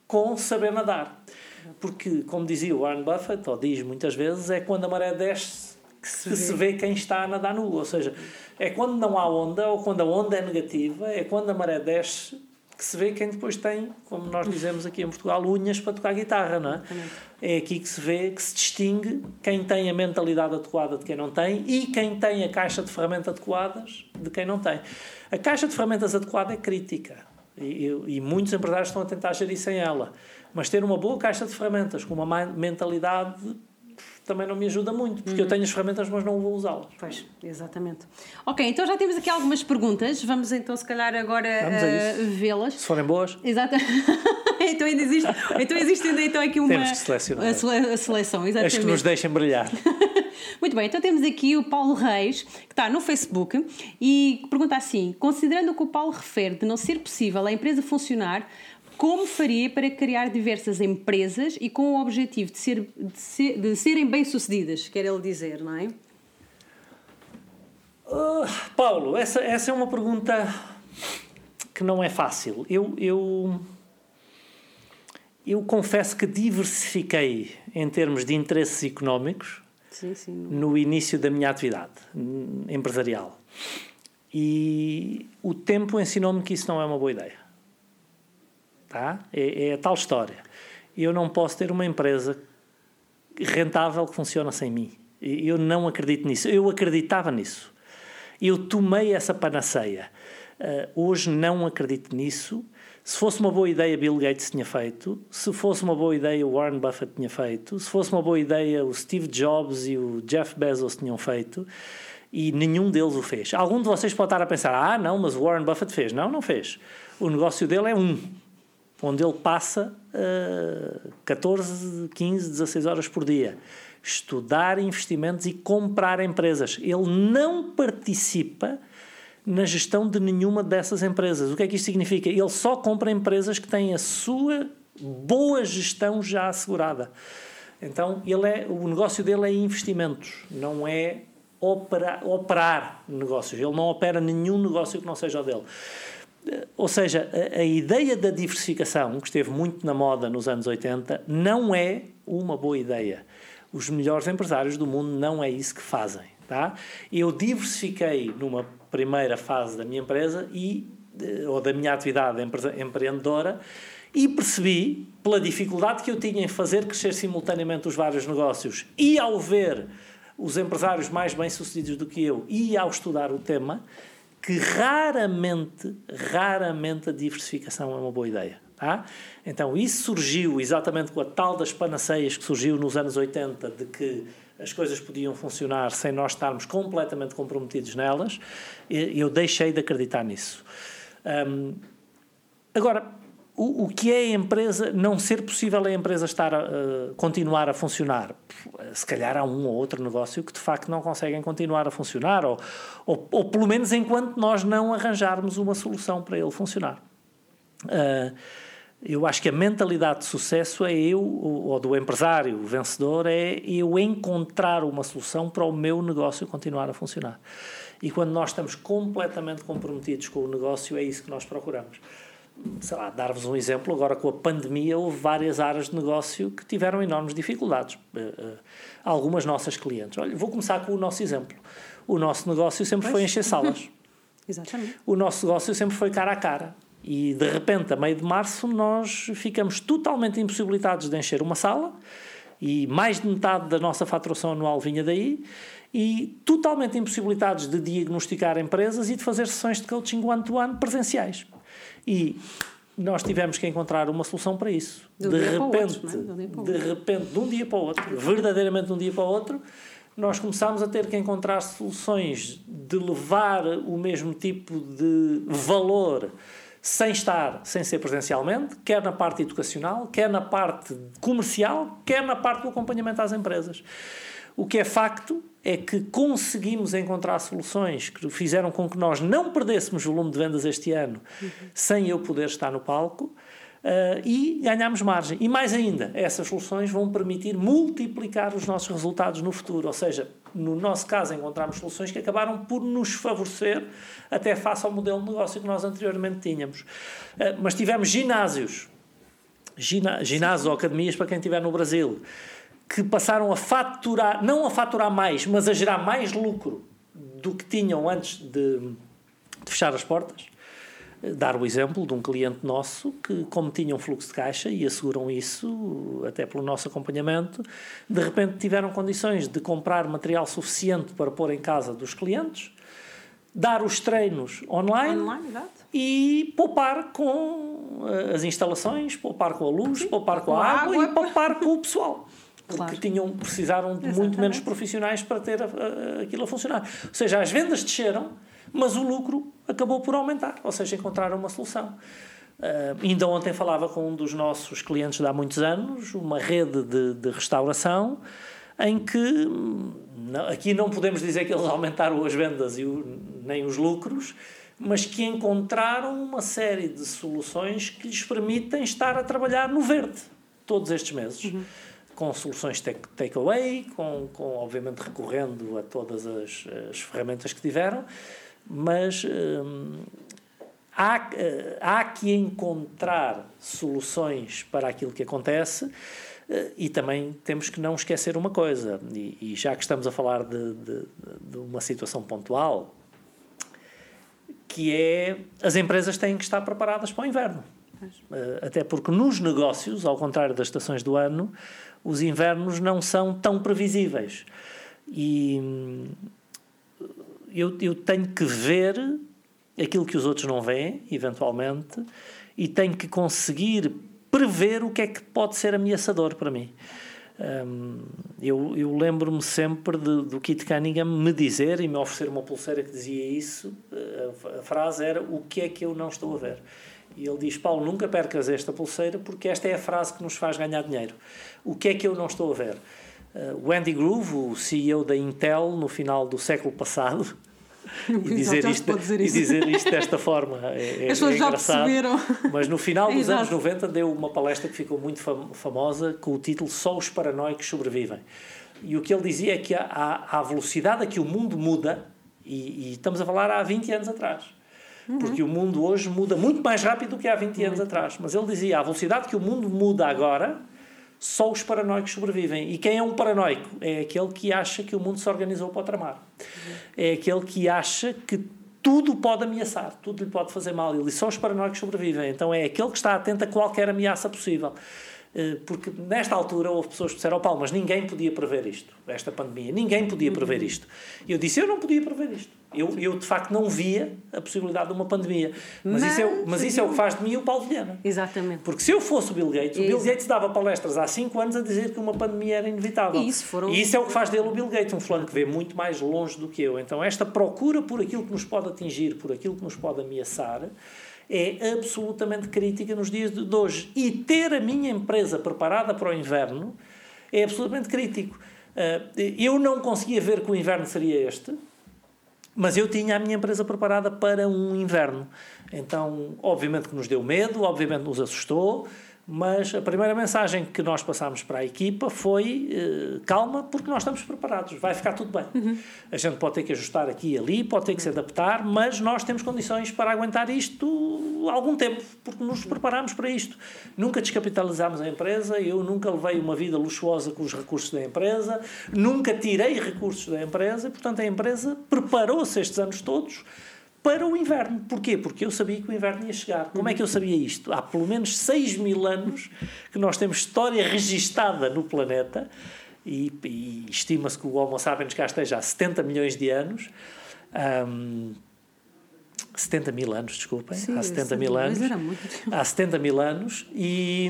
com saber nadar. Porque, como dizia o Warren Buffett, ou diz muitas vezes, é quando a maré desce que se, se vê quem está a nadar nu. Ou seja, é quando não há onda, ou quando a onda é negativa, é quando a maré desce que se vê quem depois tem, como nós dizemos aqui em Portugal, unhas para tocar guitarra, não é? É aqui que se vê, que se distingue quem tem a mentalidade adequada de quem não tem e quem tem a caixa de ferramentas adequadas de quem não tem. A caixa de ferramentas adequada é crítica e, e muitos empresários estão a tentar gerir sem ela. Mas ter uma boa caixa de ferramentas, com uma mentalidade também não me ajuda muito, porque uhum. eu tenho as ferramentas, mas não vou usá-las. Pois, exatamente. Ok, então já temos aqui algumas perguntas. Vamos então, se calhar, agora uh, vê-las. Se forem boas. Exato. [LAUGHS] então, ainda existe, então existe ainda então aqui uma. Temos que selecionar. A, sele, a seleção, exatamente. As que nos deixem brilhar. [LAUGHS] Muito bem, então temos aqui o Paulo Reis, que está no Facebook, e pergunta assim: considerando o que o Paulo refere de não ser possível a empresa funcionar como faria para criar diversas empresas e com o objetivo de, ser, de, ser, de serem bem-sucedidas, quer ele dizer, não é? Uh, Paulo, essa, essa é uma pergunta que não é fácil. Eu, eu, eu confesso que diversifiquei em termos de interesses económicos sim, sim. no início da minha atividade empresarial. E o tempo ensinou-me que isso não é uma boa ideia. Tá? É, é a tal história. Eu não posso ter uma empresa rentável que funciona sem mim. Eu não acredito nisso. Eu acreditava nisso. Eu tomei essa panaceia. Uh, hoje não acredito nisso. Se fosse uma boa ideia, Bill Gates tinha feito. Se fosse uma boa ideia, Warren Buffett tinha feito. Se fosse uma boa ideia, o Steve Jobs e o Jeff Bezos tinham feito. E nenhum deles o fez. Algum de vocês pode estar a pensar: ah, não, mas o Warren Buffett fez. Não, não fez. O negócio dele é um onde ele passa uh, 14, 15, 16 horas por dia. Estudar investimentos e comprar empresas. Ele não participa na gestão de nenhuma dessas empresas. O que é que isto significa? Ele só compra empresas que têm a sua boa gestão já assegurada. Então, ele é, o negócio dele é investimentos, não é operar, operar negócios. Ele não opera nenhum negócio que não seja o dele. Ou seja, a, a, ideia da diversificação, que esteve muito na moda nos anos 80, não é uma boa ideia. Os melhores empresários do mundo não é isso que fazem. Tá? Eu diversifiquei numa primeira fase da minha empresa e, ou da minha atividade empreendedora E percebi, pela dificuldade que eu tinha em fazer crescer simultaneamente os vários negócios e ao ver os empresários mais bem-sucedidos do que eu e ao estudar o tema, que raramente, raramente a diversificação é uma boa ideia. Tá? Então, isso surgiu exatamente com a tal das panaceias que surgiu nos anos 80, de que as coisas podiam funcionar sem nós estarmos completamente comprometidos nelas. Eu deixei de acreditar nisso. Agora, o, o que é a empresa, não ser possível a empresa estar a, uh, continuar a funcionar? Se calhar há um ou outro negócio que de facto não conseguem continuar a funcionar, ou, ou, ou pelo menos enquanto nós não arranjarmos uma solução para ele funcionar. Uh, eu acho que a mentalidade de sucesso é eu, ou do empresário vencedor, é eu encontrar uma solução para o meu negócio continuar a funcionar. E quando nós estamos completamente comprometidos com o negócio, é isso que nós procuramos sei lá, dar-vos um exemplo, agora com a pandemia houve várias áreas de negócio que tiveram enormes dificuldades. Uh, uh, algumas nossas clientes. Olha, vou começar com o nosso exemplo. O nosso negócio sempre pois. foi encher salas. [LAUGHS] Exatamente. O nosso negócio sempre foi cara a cara. E de repente, a meio de março, nós ficamos totalmente impossibilitados de encher uma sala e mais de metade da nossa faturação anual vinha daí e totalmente impossibilitados de diagnosticar empresas e de fazer sessões de coaching one-to-one presenciais. E nós tivemos que encontrar uma solução para isso. De, de repente, outro, é? de, de repente, de um dia para o outro, verdadeiramente de um dia para o outro, nós começámos a ter que encontrar soluções de levar o mesmo tipo de valor sem estar, sem ser presencialmente, quer na parte educacional, quer na parte comercial, quer na parte do acompanhamento às empresas. O que é facto é que conseguimos encontrar soluções que fizeram com que nós não perdêssemos volume de vendas este ano uhum. sem eu poder estar no palco. Uh, e ganhamos margem. E mais ainda, essas soluções vão permitir multiplicar os nossos resultados no futuro. Ou seja, no nosso caso, encontramos soluções que acabaram por nos favorecer até face ao modelo de negócio que nós anteriormente tínhamos. Uh, mas tivemos ginásios, ginásios ou academias para quem estiver no Brasil que passaram a faturar, não a faturar mais, mas a gerar mais lucro do que tinham antes de, de fechar as portas. Dar o exemplo de um cliente nosso que, como tinham um fluxo de caixa e asseguram isso, até pelo nosso acompanhamento, de repente tiveram condições de comprar material suficiente para pôr em casa dos clientes, dar os treinos online, online e poupar com eh, as instalações, poupar com a luz, Sim, poupar com, com a água, água e poupar com o pessoal [LAUGHS] porque claro. tinham, precisaram de Exatamente. muito menos profissionais para ter a, a, aquilo a funcionar. Ou seja, as vendas desceram, mas o lucro acabou por aumentar, ou seja, encontraram uma solução. Uh, ainda ontem falava com um dos nossos clientes de há muitos anos, uma rede de, de restauração, em que não, aqui não podemos dizer que eles [LAUGHS] aumentaram as vendas e o, nem os lucros, mas que encontraram uma série de soluções que lhes permitem estar a trabalhar no verde todos estes meses. Uhum com soluções takeaway, com, com obviamente recorrendo a todas as, as ferramentas que tiveram, mas hum, há, eh, há que encontrar soluções para aquilo que acontece eh, e também temos que não esquecer uma coisa, e, e já que estamos a falar de, de, de uma situação pontual, que é as empresas têm que estar preparadas para o inverno. Eh, até porque nos negócios, ao contrário das estações do ano, os invernos não são tão previsíveis. E hum, eu, eu tenho que ver aquilo que os outros não veem, eventualmente, e tenho que conseguir prever o que é que pode ser ameaçador para mim. Um, eu, eu lembro-me sempre de, do Kit Cunningham me dizer e me oferecer uma pulseira que dizia isso. A, a frase era: O que é que eu não estou a ver? E ele diz: Paulo, nunca percas esta pulseira porque esta é a frase que nos faz ganhar dinheiro. O que é que eu não estou a ver? Uh, o Andy Groove, o CEO da Intel, no final do século passado, [LAUGHS] e dizer, isto, dizer e dizer isto desta forma é, é, As pessoas é já perceberam. Mas no final [LAUGHS] dos anos 90 deu uma palestra que ficou muito famosa com o título Só os paranoicos sobrevivem. E o que ele dizia é que a, a velocidade a que o mundo muda, e, e estamos a falar há 20 anos atrás, Uhum. Porque o mundo hoje muda muito mais rápido do que há 20 anos atrás. Mas ele dizia: a velocidade que o mundo muda agora, só os paranoicos sobrevivem. E quem é um paranoico? É aquele que acha que o mundo se organizou para o tramar. Uhum. É aquele que acha que tudo pode ameaçar, tudo lhe pode fazer mal. Ele só os paranoicos sobrevivem. Então é aquele que está atento a qualquer ameaça possível. Eh, porque nesta altura houve pessoas que disseram, oh, Paulo, mas ninguém podia prever isto, esta pandemia, ninguém podia prever uhum. isto. E eu disse, eu não podia prever isto. Eu, eu de facto não via a possibilidade de uma pandemia. Mas, mas isso, é, mas isso é o que faz de mim o Paulo Vilhena. Exatamente. Porque se eu fosse o Bill Gates, o Bill Gates dava palestras há 5 anos a dizer que uma pandemia era inevitável. E isso, foram... e isso é o que faz dele o Bill Gates, um fulano que vê muito mais longe do que eu. Então esta procura por aquilo que nos pode atingir, por aquilo que nos pode ameaçar, é absolutamente crítica nos dias de hoje. E ter a minha empresa preparada para o inverno é absolutamente crítico. Eh, eu não conseguia ver que o inverno seria este, mas eu tinha a minha empresa preparada para um inverno. Então, obviamente que nos deu medo, obviamente nos assustou, mas a primeira mensagem que nós passámos para a equipa foi uh, calma, porque nós estamos preparados, vai ficar tudo bem. Uhum. A gente pode ter que ajustar aqui e ali, pode ter que se adaptar, mas nós temos condições para aguentar isto algum tempo, porque nos preparamos para isto. Nunca descapitalizámos a empresa, eu nunca levei uma vida luxuosa com os recursos da empresa, nunca tirei recursos da empresa, e, portanto a empresa preparou-se estes anos todos para o inverno. Porquê? Porque eu sabia que o inverno ia chegar. Como é que eu sabia isto? Há pelo menos 6 mil anos que nós temos história registada no planeta e, e estima-se que o Homo sapiens cá esteja há 70 milhões de anos. Um, 70 mil anos, desculpem, Sim, há 70 mil anos. Há 70 mil anos e,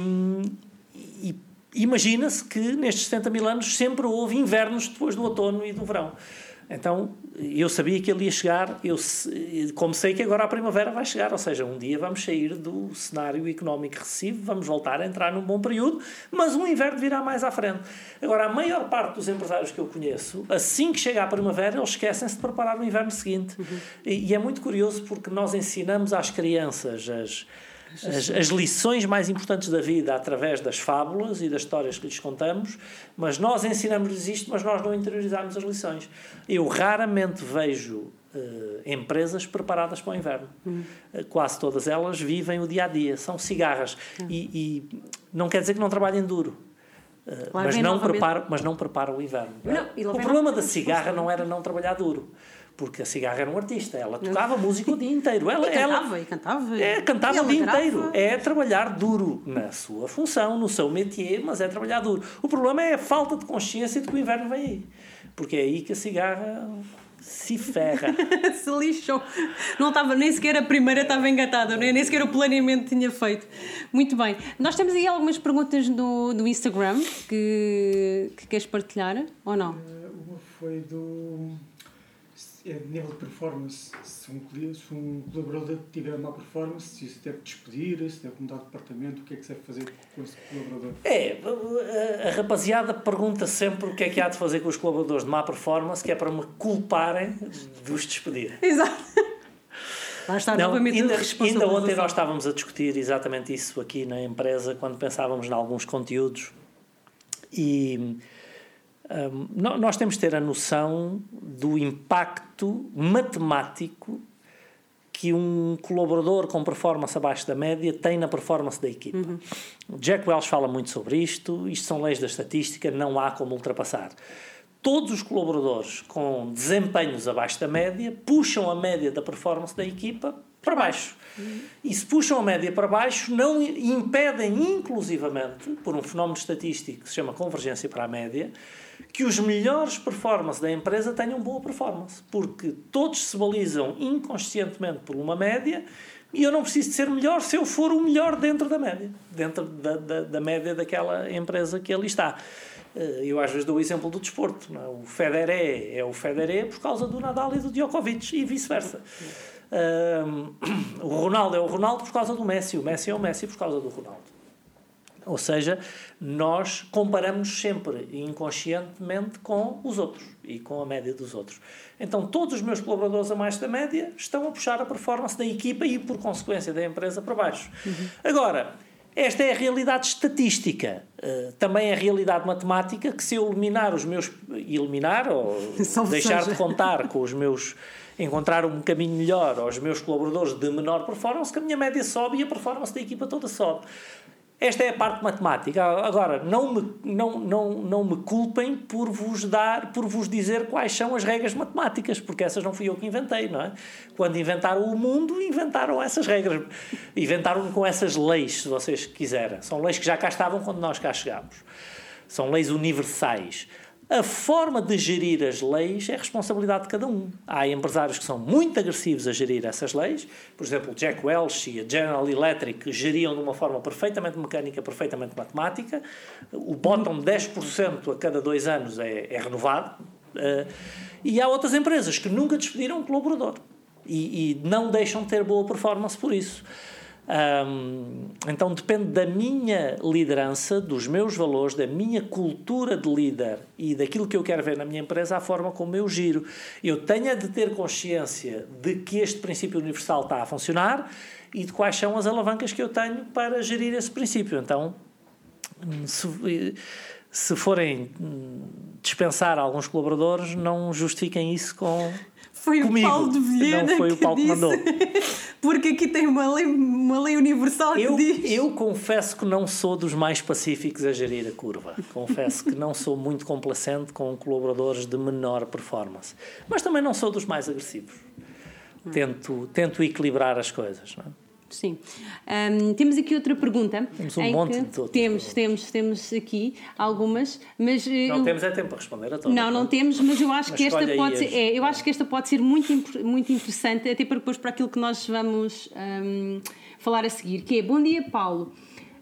e imagina-se que nestes 70 mil anos sempre houve invernos depois do outono e do verão. Então eu sabia que ele ia chegar, eu, como sei que agora a primavera vai chegar, ou seja, um dia vamos sair do cenário económico recessivo, vamos voltar a entrar num bom período, mas o inverno virá mais à frente. Agora, a maior parte dos empresários que eu conheço, assim que chega a primavera, eles esquecem-se de preparar o inverno seguinte. Uhum. E, e é muito curioso porque nós ensinamos às crianças as as, as, lições mais importantes da vida através das fábulas e das histórias que lhes contamos, mas nós ensinamos-lhes isto, mas nós não interiorizamos as lições. Eu raramente vejo uh, empresas preparadas para o inverno. Hum. Uh, quase todas elas vivem o dia a dia, são cigarras. Hum. E, e, não quer dizer que não trabalhem duro. Uh, mas, não preparam, mas não preparam o inverno. Não, o problema da cigarra não era não trabalhar duro porque a cigarra era um artista, ela tocava música o dia inteiro. Ela, e cantava, ela, e cantava. É, cantava o dia inteiro. É trabalhar duro na sua função, no seu métier, mas é trabalhar duro. O problema é a falta de consciência de que o inverno vem aí. Porque é aí que a cigarra se ferra. [LAUGHS] se lixou. Não estava, nem sequer a primeira estava engatada, nem, nem sequer o planeamento tinha feito. Muito bem. Nós temos aí algumas perguntas do, do Instagram que, que queres partilhar, ou não? Uh, uma foi do é nível de performance. Se um, se um colaborador tiver má performance, se isso deve despedir, se deve mudar de departamento, o que é que se deve fazer com esse colaborador? É, a rapaziada pergunta sempre o que é que há de fazer com os colaboradores de má performance, que é para me culparem de os despedir. Exato. Lá está Não, novamente ainda, ainda ontem nós estávamos a discutir exatamente isso aqui na empresa, quando pensávamos em alguns conteúdos. E um, nós temos de ter a noção do impacto matemático que um colaborador com performance abaixo da média tem na performance da equipa. Uhum. Jack Welch fala muito sobre isto, isto são leis da estatística, não há como ultrapassar. Todos os colaboradores com desempenhos abaixo da média puxam a média da performance da equipa para baixo. Uhum. E se puxam a média para baixo, não impedem, inclusivamente, por um fenómeno estatístico que se chama convergência para a média, que os melhores performances da empresa tenham boa performance, porque todos se balizam inconscientemente por uma média e eu não preciso de ser melhor se eu for o melhor dentro da média, dentro da, da, da média daquela empresa que ali está. Eh, eu às vezes dou o exemplo do desporto. É? O Federer é o Federer por causa do Nadal e do Djokovic e vice-versa. Um, [COUGHS] o Ronaldo é o Ronaldo por causa do Messi, o Messi é o Messi por causa do Ronaldo. Ou seja, nós comparamos sempre inconscientemente com os outros e com a média dos outros. Então, todos os meus colaboradores a mais da média estão a puxar a performance da equipa e, por consequência, da empresa para baixo. Uhum. Agora, esta é a realidade estatística. Uh, também é a realidade matemática que, se eu eliminar os meus. eliminar ou [LAUGHS] deixar seja. de contar com os meus. [LAUGHS] encontrar um caminho melhor aos meus colaboradores de menor performance, que a minha média sobe e a performance da equipa toda sobe. Esta é a parte matemática. Agora, não me, não, não, não me culpem por vos dar, por vos dizer quais são as regras matemáticas, porque essas não fui eu que inventei, não é? Quando inventaram o mundo, inventaram essas regras. Inventaram com essas leis, se vocês quiserem. São leis que já cá estavam quando nós cá chegámos. São leis universais. A forma de gerir as leis é responsabilidade de cada um. Há empresários que são muito agressivos a gerir essas leis. Por exemplo, Jack Welch e a General Electric geriam de uma forma perfeitamente mecânica, perfeitamente matemática. O bottom 10% a cada dois anos é, é renovado. Uh, e há outras empresas que nunca despediram um colaborador e, e não deixam de ter boa performance por isso. Um, então depende da minha liderança, dos meus valores, da minha cultura de líder e daquilo que eu quero ver na minha empresa, a forma como eu giro. Eu tenho de ter consciência de que este princípio universal está a funcionar e de quais são as alavancas que eu tenho para gerir esse princípio. Então, se, se forem dispensar alguns colaboradores, não justifiquem isso com foi comigo. o Paulo de Vilhena Não foi o Paulo que, que mandou. [LAUGHS] Porque aqui tem uma lei, uma lei universal eu, que diz. Eu confesso que não sou dos mais pacíficos a gerir a curva. Confesso que não sou muito complacente com colaboradores de menor performance. Mas também não sou dos mais agressivos. Tento, tento equilibrar as coisas. Não é? Sim. Um, temos aqui outra pergunta. Temos um monte de outras Temos, temos, temos aqui algumas, mas Não eu- temos é tempo para responder a todas. Não, não temos, mas eu acho Mas que esta pode ser, é, eu acho que esta pode ser muito, muito interessante, até para depois para aquilo que nós vamos hum, falar a seguir, que é Bom dia, Paulo.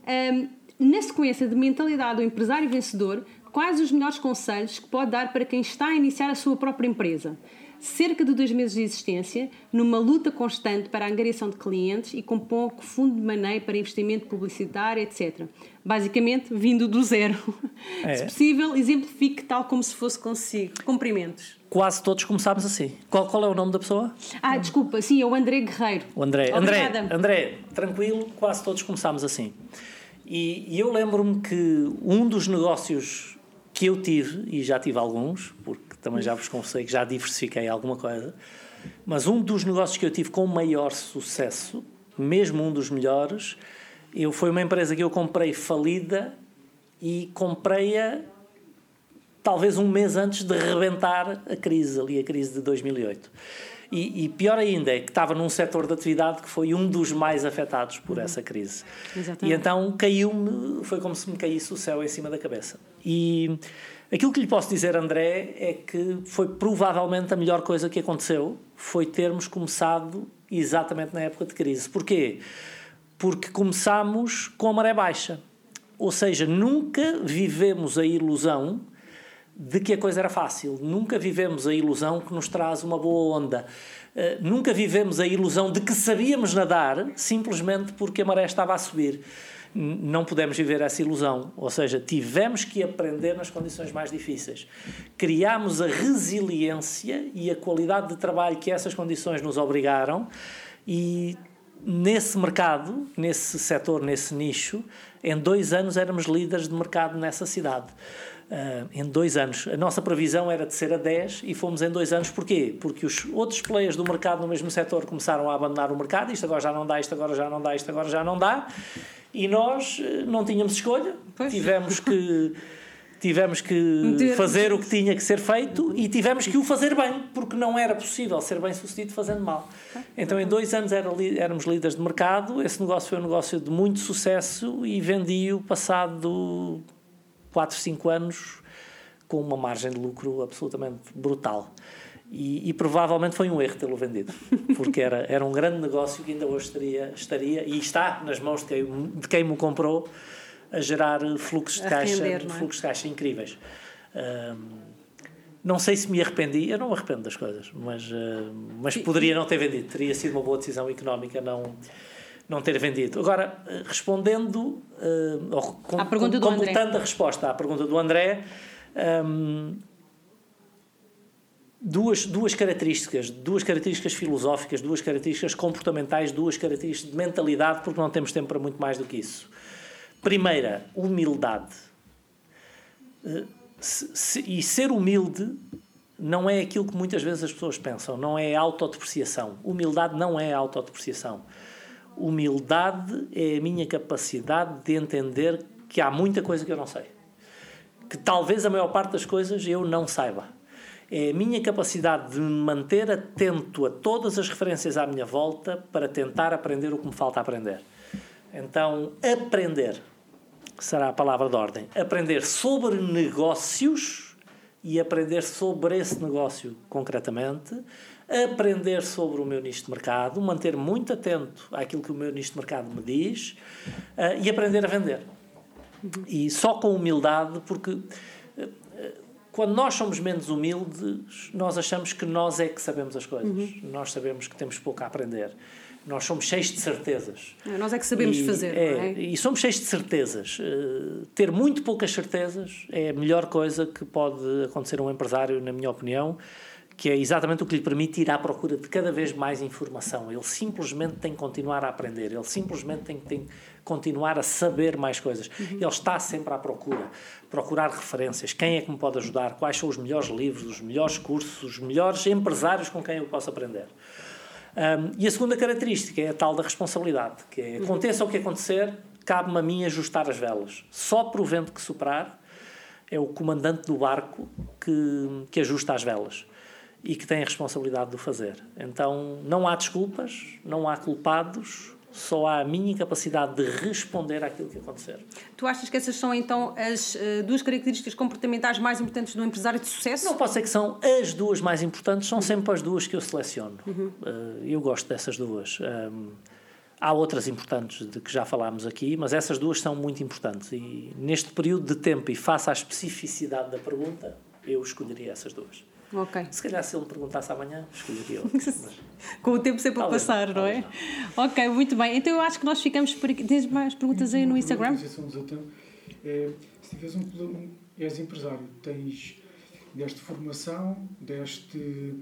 Hum, na sequência de mentalidade do empresário vencedor, quais os melhores conselhos que pode dar para quem está a iniciar a sua própria empresa? Cerca de dois meses de existência, numa luta constante para a angariação de clientes e com pouco fundo de maneio para investimento publicitário, etc. Basicamente, vindo do zero. É. Se possível, exemplifique tal como se fosse consigo. Cumprimentos. Quase todos começámos assim. Qual, qual é o nome da pessoa? Ah, desculpa, sim, é o André Guerreiro. O André. Obrigada. André, André, tranquilo, quase todos começámos assim. E, e eu lembro-me que um dos negócios que eu tive, e já tive alguns, porque também já vos confessei que já diversifiquei alguma coisa, mas um dos negócios que eu tive com maior sucesso, mesmo um dos melhores, eu, foi uma empresa que eu comprei falida e comprei-a talvez um mês antes de rebentar a crise, ali a crise de 2008. E, e pior ainda é que estava num setor de atividade que foi um dos mais afetados por essa crise. Exatamente. E então caiu-me, foi como se me caísse o céu em cima da cabeça. E aquilo que lhe posso dizer, André, é que foi provavelmente a melhor coisa que aconteceu, foi termos começado exatamente na época de crise. Porquê? Porque começámos com a maré baixa. Ou seja, nunca vivemos a ilusão de que a coisa era fácil. Nunca vivemos a ilusão que nos traz uma boa onda. Uh, nunca vivemos a ilusão de que sabíamos nadar simplesmente porque a maré estava a subir. Não pudemos viver essa ilusão. Ou seja, tivemos que aprender nas condições mais difíceis. Criámos a resiliência e a qualidade de trabalho que essas condições nos obrigaram e nesse mercado, nesse setor, nesse nicho, em dois anos éramos líderes de mercado nessa cidade. Uh, em dois anos. A nossa previsão era de ser a 10 e fomos em dois anos. Porquê? Porque os outros players do mercado no mesmo setor começaram a abandonar o mercado. Isto agora já não dá, isto agora já não dá, isto agora já não dá. E nós uh, não tínhamos escolha. Pois. Tivemos que. [LAUGHS] Tivemos que fazer o que tinha que ser feito e tivemos que o fazer bem, porque não era possível ser bem sucedido fazendo mal. Então, em dois anos era éramos líderes de mercado. Esse negócio foi um negócio de muito sucesso e vendi-o passado 4, 5 anos com uma margem de lucro absolutamente brutal. E, e provavelmente foi um erro tê-lo vendido, porque era, era um grande negócio que ainda hoje estaria, estaria e está nas mãos de quem, de quem me comprou a gerar fluxos de caixa, render, é? fluxos de caixa incríveis. Ahm, não sei se me arrependi, eu não me arrependo das coisas, mas, ah, mas poderia não ter vendido, teria sido uma boa decisão económica não, não ter vendido. Agora, eh, respondendo, ah, ou com- À pergunta do completando a resposta à pergunta do André, ahm, duas, duas características, duas características filosóficas, duas características comportamentais, duas características de mentalidade, porque não temos tempo para muito mais do que isso. Primeira, humildade. Eh, e ser humilde não é aquilo que muitas vezes as pessoas pensam, não é autodepreciação. Humildade não é autodepreciação. Humildade é a minha capacidade de entender que há muita coisa que eu não sei. Que talvez a maior parte das coisas eu não saiba. É a minha capacidade de me manter atento a todas as referências à minha volta para tentar aprender o que me falta aprender. Então, aprender será a palavra de ordem. Aprender sobre negócios e aprender sobre esse negócio concretamente, aprender sobre o meu nicho de mercado, manter muito atento àquilo que o meu nicho de mercado me diz uh, e aprender a vender. E só com humildade, porque uh, quando nós somos menos humildes, nós achamos que nós é que sabemos as coisas. Uhum. Nós sabemos que temos pouco a aprender. Nós somos cheios de certezas. É, nós é que sabemos e, fazer, é, é? E somos cheios de certezas. Uh, ter muito poucas certezas é a melhor coisa que pode acontecer a um empresário, na minha opinião, que é exatamente o que lhe permite ir à procura de cada vez mais informação. Ele simplesmente tem que continuar a aprender, ele simplesmente tem que continuar a saber mais coisas. Uhum. Ele está sempre à procura, procurar referências, quem é que me pode ajudar, quais são os melhores livros, os melhores cursos, os melhores empresários com quem eu posso aprender. Um, e a segunda característica é a tal da responsabilidade, que é, aconteça o que acontecer, cabe-me a mim ajustar as velas. Só por o vento que soprar, é o comandante do barco que, que ajusta as velas e que tem a responsabilidade de o fazer. Então, não há desculpas, não há culpados, só há a minha capacidade de responder àquilo que acontecer. Tu achas que essas são então as uh, duas características comportamentais mais importantes do empresário de sucesso? Não posso dizer que são as duas mais importantes, são sempre as duas que eu seleciono. Uhum. Uh, eu gosto dessas duas. Um, há outras importantes de que já falámos aqui, mas essas duas são muito importantes. E neste período de tempo e face à especificidade da pergunta, eu escolheria essas duas. Ok. Se calhar se ele me perguntasse amanhã, escolheria outro. Com o tempo sempre a passar, não é? Não. Ok, muito bem. Então eu acho que nós ficamos por aqui. Tens mais perguntas aí no Instagram? É, se tiveres um, és empresário, tens deste formação, deste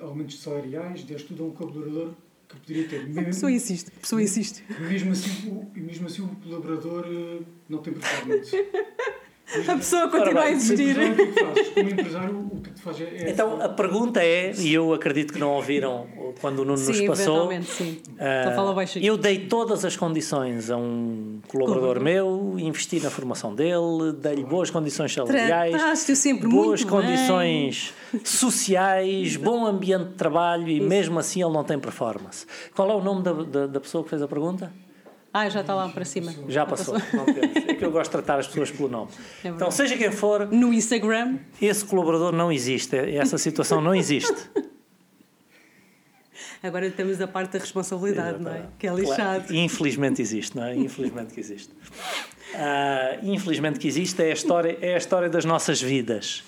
aumentos salariais, deste tudo a um colaborador que poderia ter. Mesmo, a pessoa insiste, a pessoa insiste. Mesmo assim, mesmo assim o colaborador eh, não tem performance. A pessoa continua a existir. Como empresário, o que te faz é. Então a pergunta é, e eu acredito que não ouviram quando o Nuno sim, nos passou. Sim, uh, Eu dei todas as condições a um colaborador meu, investi na formação dele, dei-lhe boas condições salariais, sempre boas muito condições bem. sociais, [LAUGHS] bom ambiente de trabalho e Isso. mesmo assim ele não tem performance. Qual é o nome da, da, da pessoa que fez a pergunta? Ah, já está lá para cima. Já passou. é que eu gosto de tratar as pessoas pelo nome. É então, seja quem for. No Instagram. Esse colaborador não existe. Essa situação não existe. Agora temos a parte da responsabilidade, não é? Que é lixado. Claro. Infelizmente existe, não é? Infelizmente que existe. Uh, infelizmente que existe é a história, é a história das nossas vidas.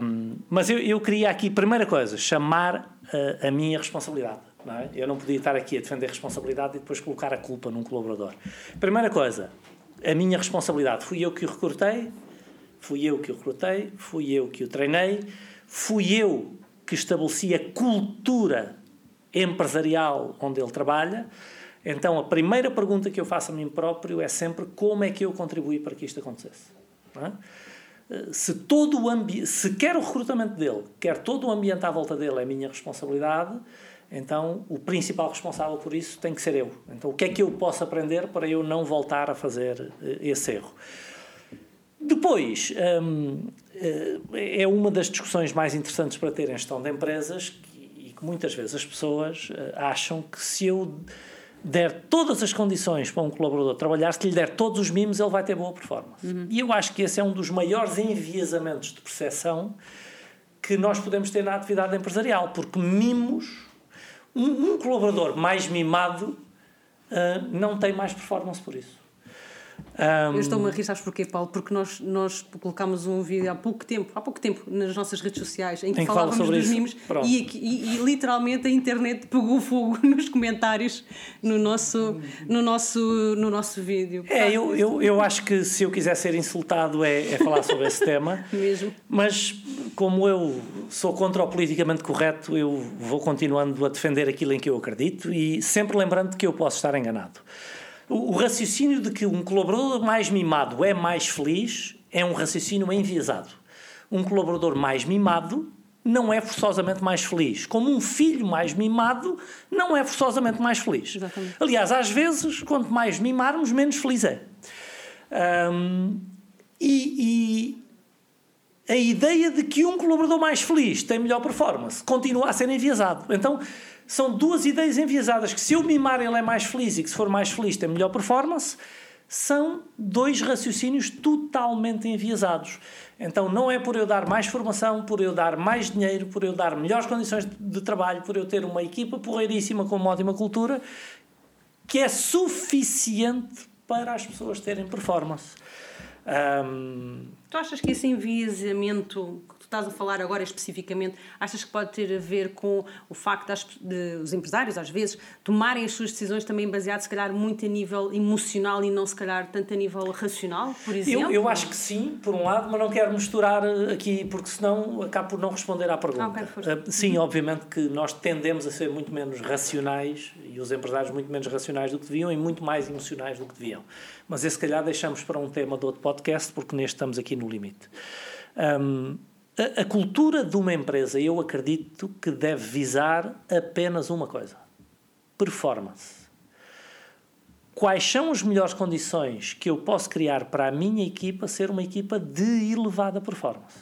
Um, mas eu, eu queria aqui, primeira coisa, chamar uh, a minha responsabilidade. Não é? Eu não podia estar aqui a defender responsabilidade e depois colocar a culpa num colaborador. Primeira coisa, a minha responsabilidade. Fui eu que o recrutei, fui eu que o recrutei, fui eu que o treinei, fui eu que estabeleci a cultura empresarial onde ele trabalha. Então, a primeira pergunta que eu faço a mim próprio é sempre como é que eu contribuí para que isto acontecesse. É? Se todo o ambiente, se quer o recrutamento dele, quer todo o ambiente à volta dele é minha responsabilidade, então, o principal responsável por isso tem que ser eu. Então, o que é que eu posso aprender para eu não voltar a fazer eh, esse erro? Depois, hum, eh, é uma das discussões mais interessantes para ter em gestão de empresas e que muitas vezes as pessoas eh, acham que se eu der todas as condições para um colaborador trabalhar, se lhe der todos os mimos, ele vai ter boa performance. Uhum. E eu acho que esse é um dos maiores enviesamentos de percepção que nós podemos ter na atividade empresarial, porque mimos um, um colaborador mais mimado uh, não tem mais performance por isso. Um... Eu estou-me a rir, sabes porquê, Paulo? Porque nós, nós colocámos um vídeo há pouco tempo, há pouco tempo, nas nossas redes sociais, em que, que falávamos dos isso. mimos e, e, e, literalmente a internet pegou fogo [LAUGHS] nos comentários no nosso, no nosso, no nosso vídeo. É, eu, eu, eu acho que se eu quiser ser insultado é, é falar sobre esse tema. [LAUGHS] Mesmo. Mas como eu sou contra o politicamente correto, eu vou continuando a defender aquilo em que eu acredito e sempre lembrando que eu posso estar enganado. O, raciocínio de que um colaborador mais mimado é mais feliz é um raciocínio enviesado. Um colaborador mais mimado não é forçosamente mais feliz. Como um filho mais mimado não é forçosamente mais feliz. Exatamente. Aliás, às vezes, quanto mais mimarmos, menos feliz é. Um, e, e, a ideia de que um colaborador mais feliz tem melhor performance continua a ser enviesado. Então, são duas ideias enviesadas que se eu mimar ele é mais feliz e que se for mais feliz tem melhor performance, são dois raciocínios totalmente enviesados. Então não é por eu dar mais formação, por eu dar mais dinheiro, por eu dar melhores condições de trabalho, por eu ter uma equipa porreiríssima com uma ótima cultura, que é suficiente para as pessoas terem performance. Um... Tu achas que esse enviesamento estás a falar agora especificamente, achas que pode ter a ver com o facto das, de os empresários, às vezes, tomarem as suas decisões também baseadas, se calhar, muito a nível emocional e não, se calhar, tanto a nível racional, por exemplo? Eu, eu acho que sim, por um lado, mas não quero misturar eh, aqui, porque senão acabo por não responder à pergunta. Okay, uh, sim, obviamente que nós tendemos a ser muito menos racionais e os empresários muito menos racionais do que deviam e muito mais emocionais do que deviam. Mas esse, se calhar, deixamos para um tema do outro podcast, porque neste estamos aqui no limite. Um, a, a cultura de uma empresa, eu acredito que deve visar apenas uma coisa: performance. Quais são as melhores condições que eu posso criar para a minha equipa ser uma equipa de elevada performance?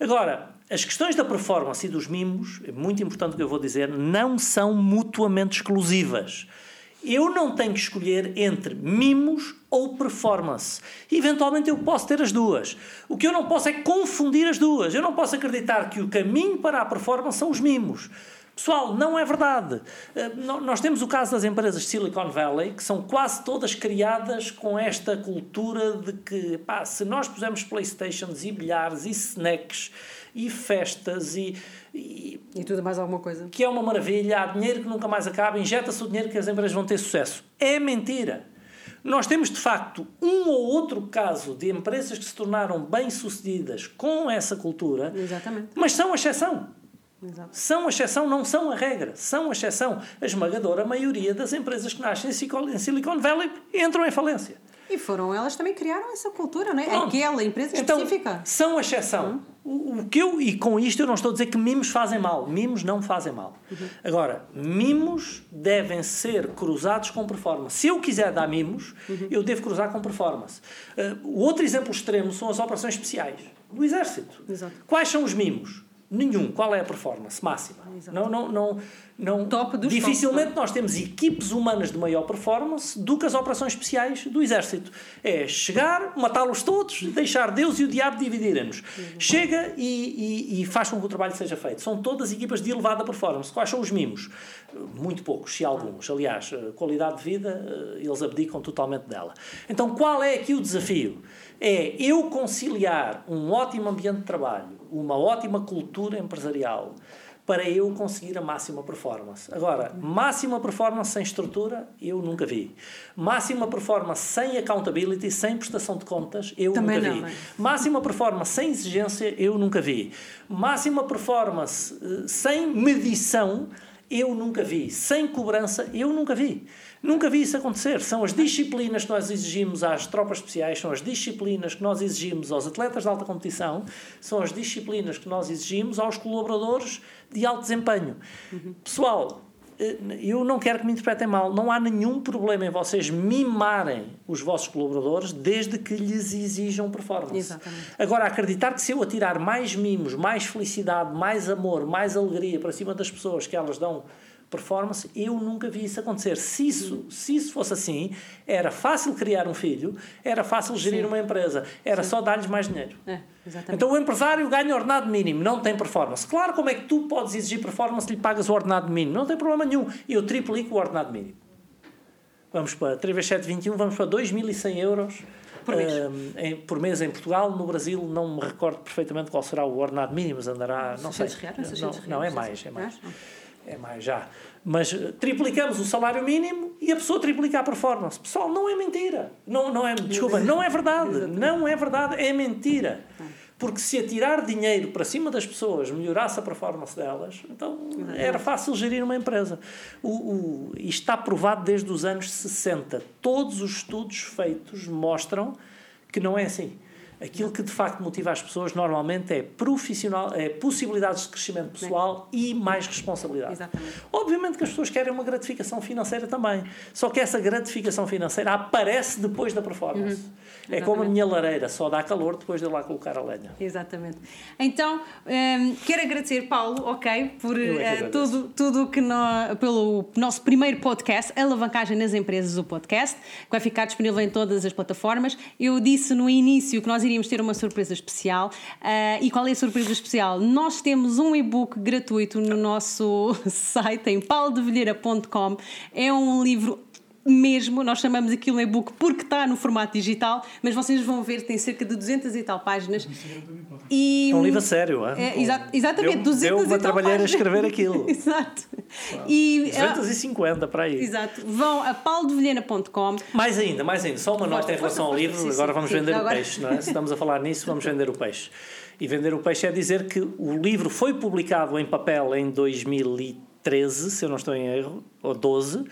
Agora, as questões da performance e dos mimos, é muito importante o que eu vou dizer, não são mutuamente exclusivas. Eu não tenho que escolher entre mimos ou performance. Eventualmente eu posso ter as duas. O que eu não posso é confundir as duas. Eu não posso acreditar que o caminho para a performance são os mimos. Pessoal, não é verdade. Eh, nós temos o caso das empresas de Silicon Valley, que são quase todas criadas com esta cultura de que, pá, se nós pusermos Playstations e bilhares e snacks e festas e, e, e tudo mais alguma coisa. Que é uma maravilha, há dinheiro que nunca mais acaba, injeta-se o dinheiro que as empresas vão ter sucesso. É mentira. Nós temos, de facto, um ou outro caso de empresas que se tornaram bem-sucedidas com essa cultura, Exatamente. mas são a exceção. Exato. São a exceção, não são a regra. São a exceção. A esmagadora maioria das empresas que nascem em Silicon Valley entram em falência. E foram elas também criaram essa cultura, não é? Pronto. Aquela empresa então, específica. São a exceção. Uhum. O, que eu, e com isto eu não estou a dizer que mimos fazem mal. Mimos não fazem mal. Uhum. Agora, mimos devem ser cruzados com performance. Se eu quiser dar mimos, uhum. eu devo cruzar com performance. Uh, o outro exemplo extremo são as operações especiais do Exército. Exato. Quais são os mimos? Nenhum. Qual é a performance máxima? Exato. Não, não, não, não, Top dos dificilmente nós temos equipes humanas de maior performance do que as operações especiais do Exército. É chegar, matá-los todos, deixar Deus e o diabo dividirem-nos. Chega e, e, e, faz com que o trabalho seja feito. São todas equipas de elevada performance. Quais são os mimos? Muito poucos, se alguns. Aliás, qualidade de vida, eh, eles abdicam totalmente dela. Então, qual é aqui o desafio? É eu conciliar um ótimo ambiente de trabalho uma ótima cultura empresarial para eu conseguir a máxima performance. Agora, máxima performance sem estrutura, eu nunca vi. Máxima performance sem accountability, sem prestação de contas, eu Também nunca não, vi. Máxima performance sem exigência, eu nunca vi. Máxima performance uh, sem medição, eu nunca vi. Sem cobrança, eu nunca vi. Nunca vi isso acontecer. São as disciplinas que nós exigimos às tropas especiais, são as disciplinas que nós exigimos aos atletas de alta competição, são as disciplinas que nós exigimos aos colaboradores de alto desempenho. Uhum. Pessoal, eu não quero que me interpretem mal, não há nenhum problema em vocês mimarem os vossos colaboradores desde que lhes exijam performance. Exatamente. Agora, acreditar que se eu atirar mais mimos, mais felicidade, mais amor, mais alegria para cima das pessoas que elas dão performance, eu nunca vi isso acontecer. Se isso, se isso fosse assim, era fácil criar um filho, era fácil gerir Sim. uma empresa, era Sim. só dar-lhes mais dinheiro. É, então o empresário ganha ordenado mínimo, não tem performance. Claro, como é que tu podes exigir performance se lhe pagas o ordenado mínimo? Não tem problema nenhum. Eu triplico o ordenado mínimo. Vamos para 3 vezes 7, 21, vamos para 2.100 euros por mês. Uh, em, por mês em Portugal. No Brasil não me recordo perfeitamente qual será o ordenado mínimo, mas andará, não sei. Reais, não, não, é mais, é mais é mais já. Mas eh, triplicamos o salário mínimo e a pessoa triplica a performance. Pessoal, não é mentira. Não, não é, desculpa, não é verdade. Não é verdade, é mentira. Porque se atirar dinheiro para cima das pessoas melhorasse a performance delas, então era fácil gerir uma empresa. O, o, está provado desde os anos 60. Todos os estudos feitos mostram que não é assim. Aquilo que de facto motiva as pessoas normalmente é profissional, é possibilidades de crescimento pessoal e mais responsabilidade. Exatamente. Obviamente que as pessoas querem uma gratificação financeira também. Só que essa gratificação financeira aparece depois da performance. É como a minha lareira, só dá calor depois de eu lá colocar a lenha. Exatamente. Então, hum, quero agradecer, Paulo, ok, por é agradeço. tudo, tudo que nó- pelo nosso primeiro podcast, Alavancagem nas Empresas, o podcast, que vai ficar disponível em todas as plataformas. Eu disse no início que nós iríamos ter uma surpresa especial. eh, e qual é a surpresa especial? Nós temos um e-book gratuito no nosso [LAUGHS] site, em paulodevilheira.com. É um livro mesmo, nós chamamos aquilo um e-book porque está no formato digital, mas vocês vão ver, tem cerca de 200 e tal páginas. E É um livro a sério, é? É, exa- exatamente, Deu- 200 deu uma e tal trabalheira a escrever aquilo. [LAUGHS] Exato. E, ah, 250 para aí. exato. Vão a paulodevilhena.com. Mais ainda, mais ainda. Só uma nota em relação ao livro. sim, agora vamos sim. vender Agora- o peixe, não é? Se estamos a falar nisso, vamos vender o peixe. E vender o peixe é dizer que o livro foi publicado em papel em 2013, se eu não estou em erro, ou 12.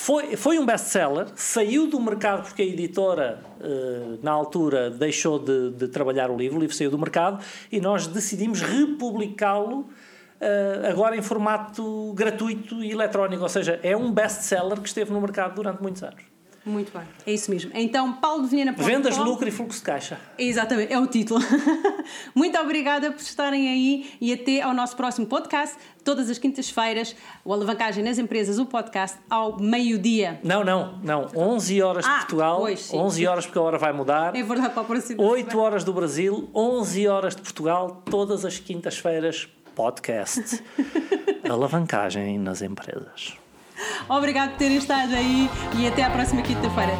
Foi, foi um best-seller, saiu do mercado porque a editora, eh, na altura, deixou de, de trabalhar o livro, o livro saiu do mercado e nós decidimos republicá-lo eh, agora em formato gratuito e eletrónico, ou seja, é um best-seller que esteve no mercado durante muitos anos. Muito bem, é isso mesmo. Então, paulodevilhena.com. Vendas, lucro e fluxo de caixa. Exatamente, é o título. [LAUGHS] Muito obrigada por estarem aí e até ao nosso próximo podcast, todas as quintas-feiras, o Alavancagem nas Empresas, o podcast, ao meio-dia. Não, não, não. 11 horas de Ah, Portugal, pois, sim. 11 horas porque a hora vai mudar. [LAUGHS] É verdade, para o próximo. 8 horas do Brasil, 11 horas de Portugal, todas as quintas-feiras, podcast. [LAUGHS] Alavancagem nas empresas. [LAUGHS] Obrigado por terem estado aí e até à próxima quinta-feira.